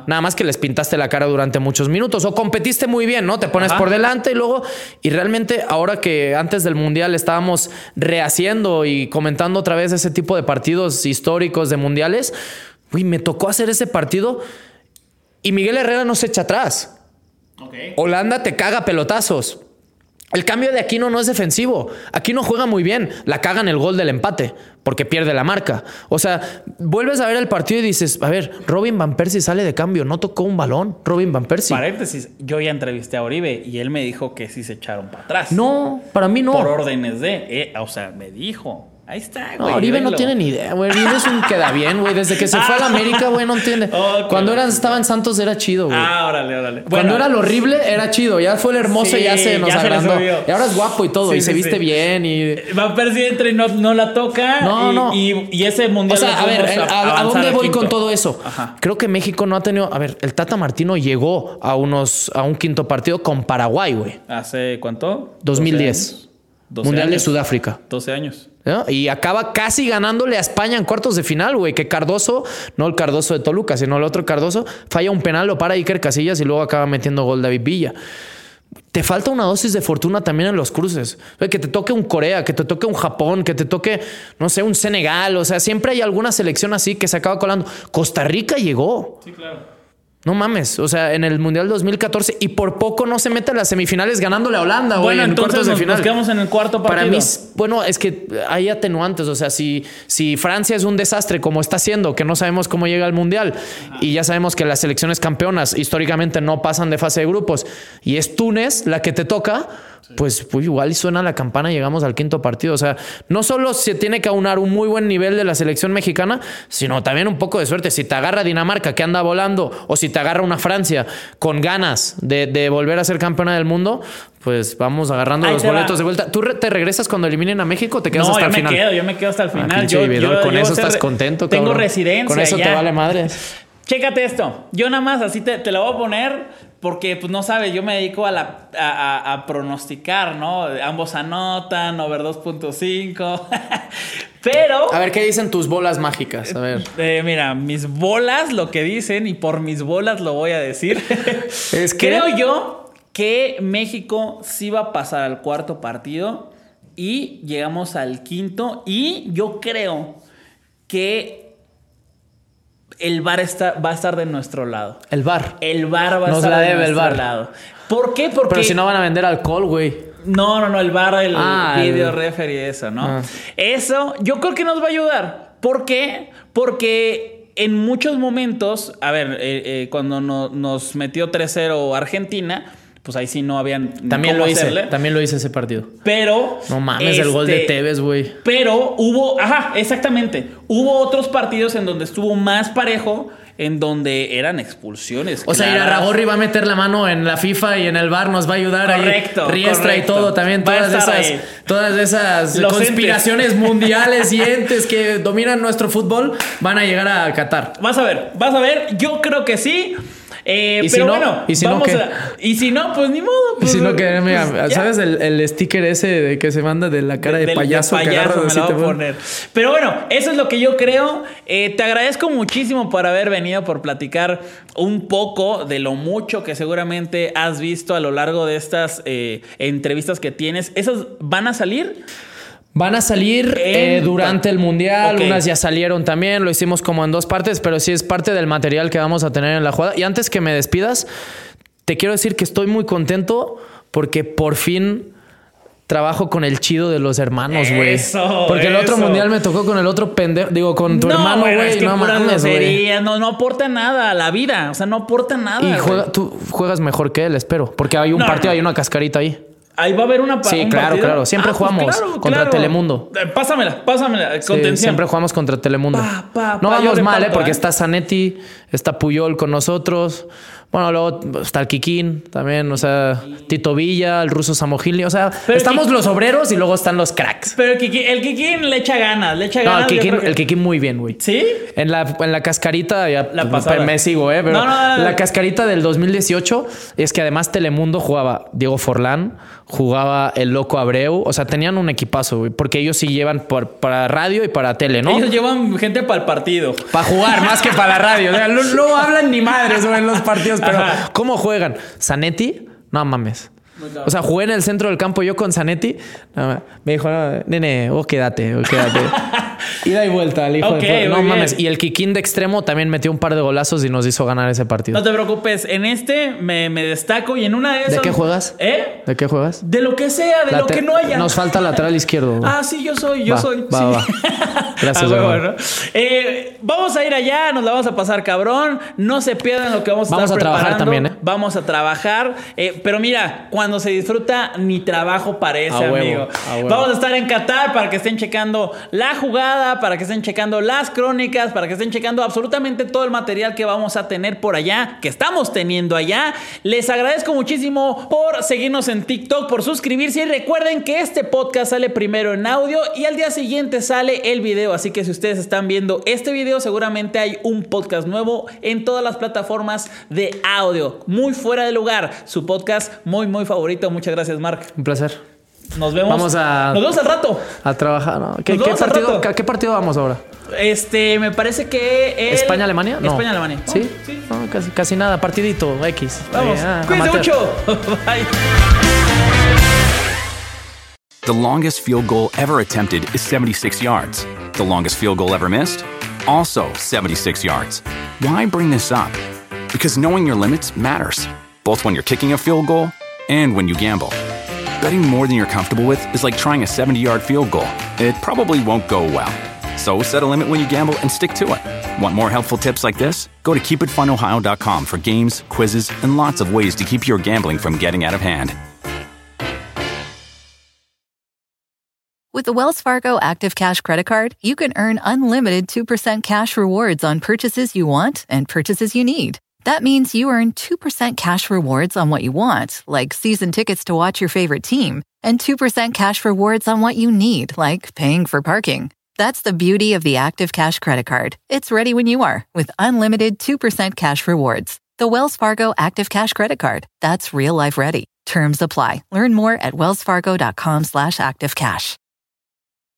Nada más que les pintaste la cara durante muchos minutos o competiste muy bien, ¿no? Te pones Ajá. por delante y luego, y realmente ahora que antes del Mundial estábamos rehaciendo y comentando otra vez ese tipo de partidos históricos de Mundiales, uy, me tocó hacer ese partido y Miguel Herrera no se echa atrás. Holanda te caga pelotazos. El cambio de Aquino no es defensivo. Aquino juega muy bien. La caga en el gol del empate porque pierde la marca. O sea, vuelves a ver el partido y dices, a ver, Robin Van Persie sale de cambio. No tocó un balón. Robin Van Persie. Paréntesis, yo ya entrevisté a Oribe y él me dijo que sí se echaron para atrás. No, para mí no. Por órdenes de. eh, o sea, me dijo. Ahí está, No, güey. Oribe no tiene ni idea, güey. Oribe es un queda bien, güey. Desde que se fue a la América, güey, no entiende. Cuando era, estaba en Santos era chido, güey. Ah, órale, órale. Cuando era lo horrible, era chido. Ya fue el hermoso y ya se nos ya agrandó. y ahora es guapo y todo. Sí, y se viste bien y... Va Persie entra y no, no la toca. No, y, no. Y, y ese mundial. O sea, a ver, fuimos ¿a, dónde voy quinto. con todo eso? Ajá. Creo que México no ha tenido. A ver, el Tata Martino llegó a unos a un quinto partido con Paraguay, güey. ¿Hace cuánto? 2010. 12 años. 12 Mundial de. Sudáfrica. 12 años. Y acaba casi ganándole a España en cuartos de final, güey. Que Cardoso, no el Cardoso de Toluca, sino el otro Cardoso, falla un penal, lo para Iker Casillas y luego acaba metiendo gol David Villa. Te falta una dosis de fortuna también en los cruces. Que te toque un Corea, que te toque un Japón, que te toque, no sé, un Senegal. O sea, siempre hay alguna selección así que se acaba colando. Costa Rica llegó. Sí, claro. No mames, o sea, en el Mundial 2014 y por poco no se mete a las semifinales ganándole a Holanda, güey, Bueno, en entonces cuartos de nos, final. nos quedamos en el cuarto partido. Para mí, bueno, es que hay atenuantes. O sea, si, si Francia es un desastre como está haciendo, que no sabemos cómo llega al Mundial, y ya sabemos que las selecciones campeonas históricamente no pasan de fase de grupos, y es Túnez la que te toca, pues, pues igual y suena la campana llegamos al quinto partido. O sea, no solo se tiene que aunar un muy buen nivel de la selección mexicana, sino también un poco de suerte. Si te agarra Dinamarca que anda volando, o si te agarra una Francia con ganas de, de volver a ser campeona del mundo, pues vamos agarrando Ahí los va. boletos de vuelta. ¿Tú re- te regresas cuando eliminen a México o te quedas no, hasta yo el me final? quedo, yo me quedo hasta el Ah, final. yo, yo- con yo eso estás contento, Tengo cabrón. residencia. Con eso te vale madres. Chécate esto. Yo nada más así te, te la voy a poner porque, pues no sabes, yo me dedico a, la, a, a- a pronosticar, ¿no? Ambos anotan, over 2.5. Pero, A ver, ¿qué dicen tus bolas mágicas? A ver. eh, mira, mis bolas lo que dicen y por mis bolas lo voy a decir. Es que- Creo yo que México sí va a pasar al cuarto partido y llegamos al quinto y yo creo que el VAR está, va a estar de nuestro lado. El bar. El VAR va a Nos estar la de debe el nuestro VAR. lado. ¿Por qué? Porque Pero si no van a vender alcohol, güey. no, no, no, el bar, el Ah, video el- referee, eso, ¿no? Ah. Eso yo creo que nos va a ayudar. ¿Por qué? Porque en muchos momentos, a ver, eh, eh, cuando no- nos metió 3-0 Argentina, pues ahí sí no habían También lo hice. hacerle. También lo hice ese partido. Pero. No mames, el gol de este, Tevez, güey. Pero hubo, ajá, exactamente. Hubo otros partidos en donde estuvo más parejo, en donde eran expulsiones. O sea, claras. Irarragorri va a meter la mano en la FIFA y en el bar nos va a ayudar Correcto, ahí. Riestra y todo también. Todas esas, ahí. todas esas Los conspiraciones entes. mundiales y entes que dominan nuestro fútbol van a llegar a Qatar. Vas a ver, vas a ver. Yo creo que sí. Eh, ¿Y si pero no? bueno, ¿Y si no vamos qué? a- y si no, pues ni modo. Y pues, si no, que mira, pues. ¿sabes el, el sticker ese de que se manda de la cara de, Del- payaso, que payaso agarras me voy a pone? poner. Pero bueno, eso es lo que yo creo. Eh, te agradezco muchísimo por haber venido, por platicar un poco de lo mucho que seguramente has visto a lo largo de estas eh, entrevistas que tienes. ¿Esas van a salir? Van a salir eh, durante el mundial, unas ya salieron también, lo hicimos como en dos partes, pero sí es parte del material que vamos a tener en la jugada. Y antes que me despidas, te quiero decir que estoy muy contento porque por fin trabajo con el chido de los hermanos, güey. Eso, Porque el otro eso. mundial me tocó con el otro pendejo, digo, con tu hermano, güey. es que no mames, no, no aporta nada a la vida. O sea, no aporta nada. Y juega, tú juegas mejor que él, espero. Porque hay un No, partido, hay una cascarita ahí. Ahí va a haber una Sí, un claro, partido? claro. Siempre pues jugamos contra Telemundo. Pásamela, pásamela. Sí, siempre jugamos contra Telemundo. Pa, pa, no vamos mal, ¿eh? Porque ¿eh? está Zanetti, está Puyol con nosotros. Bueno, luego está el Kikín también, o sea, Tito Villa, el ruso Samogili. O sea, Pero estamos los obreros y luego están los cracks. Pero el Kikín, el Kikín le echa ganas, le echa No, ganas. el que- el Kikín muy bien, güey. ¿Sí? En la, en la cascarita, ya La pues, pasada. me sigo, ¿eh? Pero No, no, no, no. la cascarita del 2018 es que además Telemundo jugaba Diego Forlán, jugaba el Loco Abreu. O sea, tenían un equipazo, güey, porque ellos sí llevan por, para radio y para tele, ¿no? Ellos llevan gente para el partido. Para jugar, más que para la radio. O sea, no, no hablan ni madres güey, en los partidos, pero. ¿cómo juegan? ¿Zanetti? No mames. O sea, jugué en el centro del campo yo con Zanetti. Me dijo, no, nene, vos quédate, vos quédate. Ida y vuelta, el hijo Ok, de. No bien. mames. Y el Kikín de extremo también metió un par de golazos y nos hizo ganar ese partido. No te preocupes, en este me, me destaco y en una de esas. ¿De qué juegas? ¿Eh? ¿De qué juegas? De lo que sea, de lo que no haya. Nos falta lateral izquierdo. güey. Ah, sí, yo soy, yo Va, soy. va, sí. va. Gracias, Ah. Eh, vamos a ir allá, nos la vamos a pasar cabrón. No se pierdan lo que vamos a Vamos estar a trabajar preparando. también, ¿eh? Vamos a trabajar. Eh, pero mira, cuando se disfruta, ni trabajo parece, A huevo, amigo. a huevo. Vamos a estar en Qatar para que estén checando la jugada, para que estén checando las crónicas, para que estén checando absolutamente todo el material que vamos a tener por allá, que estamos teniendo allá. Les agradezco muchísimo por seguirnos en TikTok, por suscribirse y recuerden que este podcast sale primero en audio y al día siguiente sale el video. Así que si ustedes están viendo este video, seguramente hay un podcast nuevo en todas las plataformas de audio. Muy fuera de lugar. Su podcast muy, muy favorito. Muchas gracias, Mark. Un placer. Nos vemos. Vamos a- Nos vemos al rato. A trabajar, ¿no? ¿Qué, qué partido. ¿A qué partido vamos ahora? Este, me parece que. el- ¿España-Alemania? No. España-Alemania. ¿Sí? Oh, sí. No, casi, casi nada. Partidito, X. Vamos. Eh, ah, Cuídense mucho. Bye. The longest field goal ever attempted is 76 yards. The longest field goal ever missed? Also 76 yards. Why bring this up? Because knowing your limits matters, both when you're kicking a field goal and when you gamble. Betting more than you're comfortable with is like trying a 70 yard field goal, it probably won't go well. So set a limit when you gamble and stick to it. Want more helpful tips like this? Go to keepitfunohio.com for games, quizzes, and lots of ways to keep your gambling from getting out of hand. With the Wells Fargo Active Cash Credit Card, you can earn unlimited 2% cash rewards on purchases you want and purchases you need. That means you earn 2% cash rewards on what you want, like season tickets to watch your favorite team, and 2% cash rewards on what you need, like paying for parking. That's the beauty of the Active Cash Credit Card. It's ready when you are with unlimited 2% cash rewards. The Wells Fargo Active Cash Credit Card. That's real life ready. Terms apply. Learn more at wellsfargo.com slash activecash.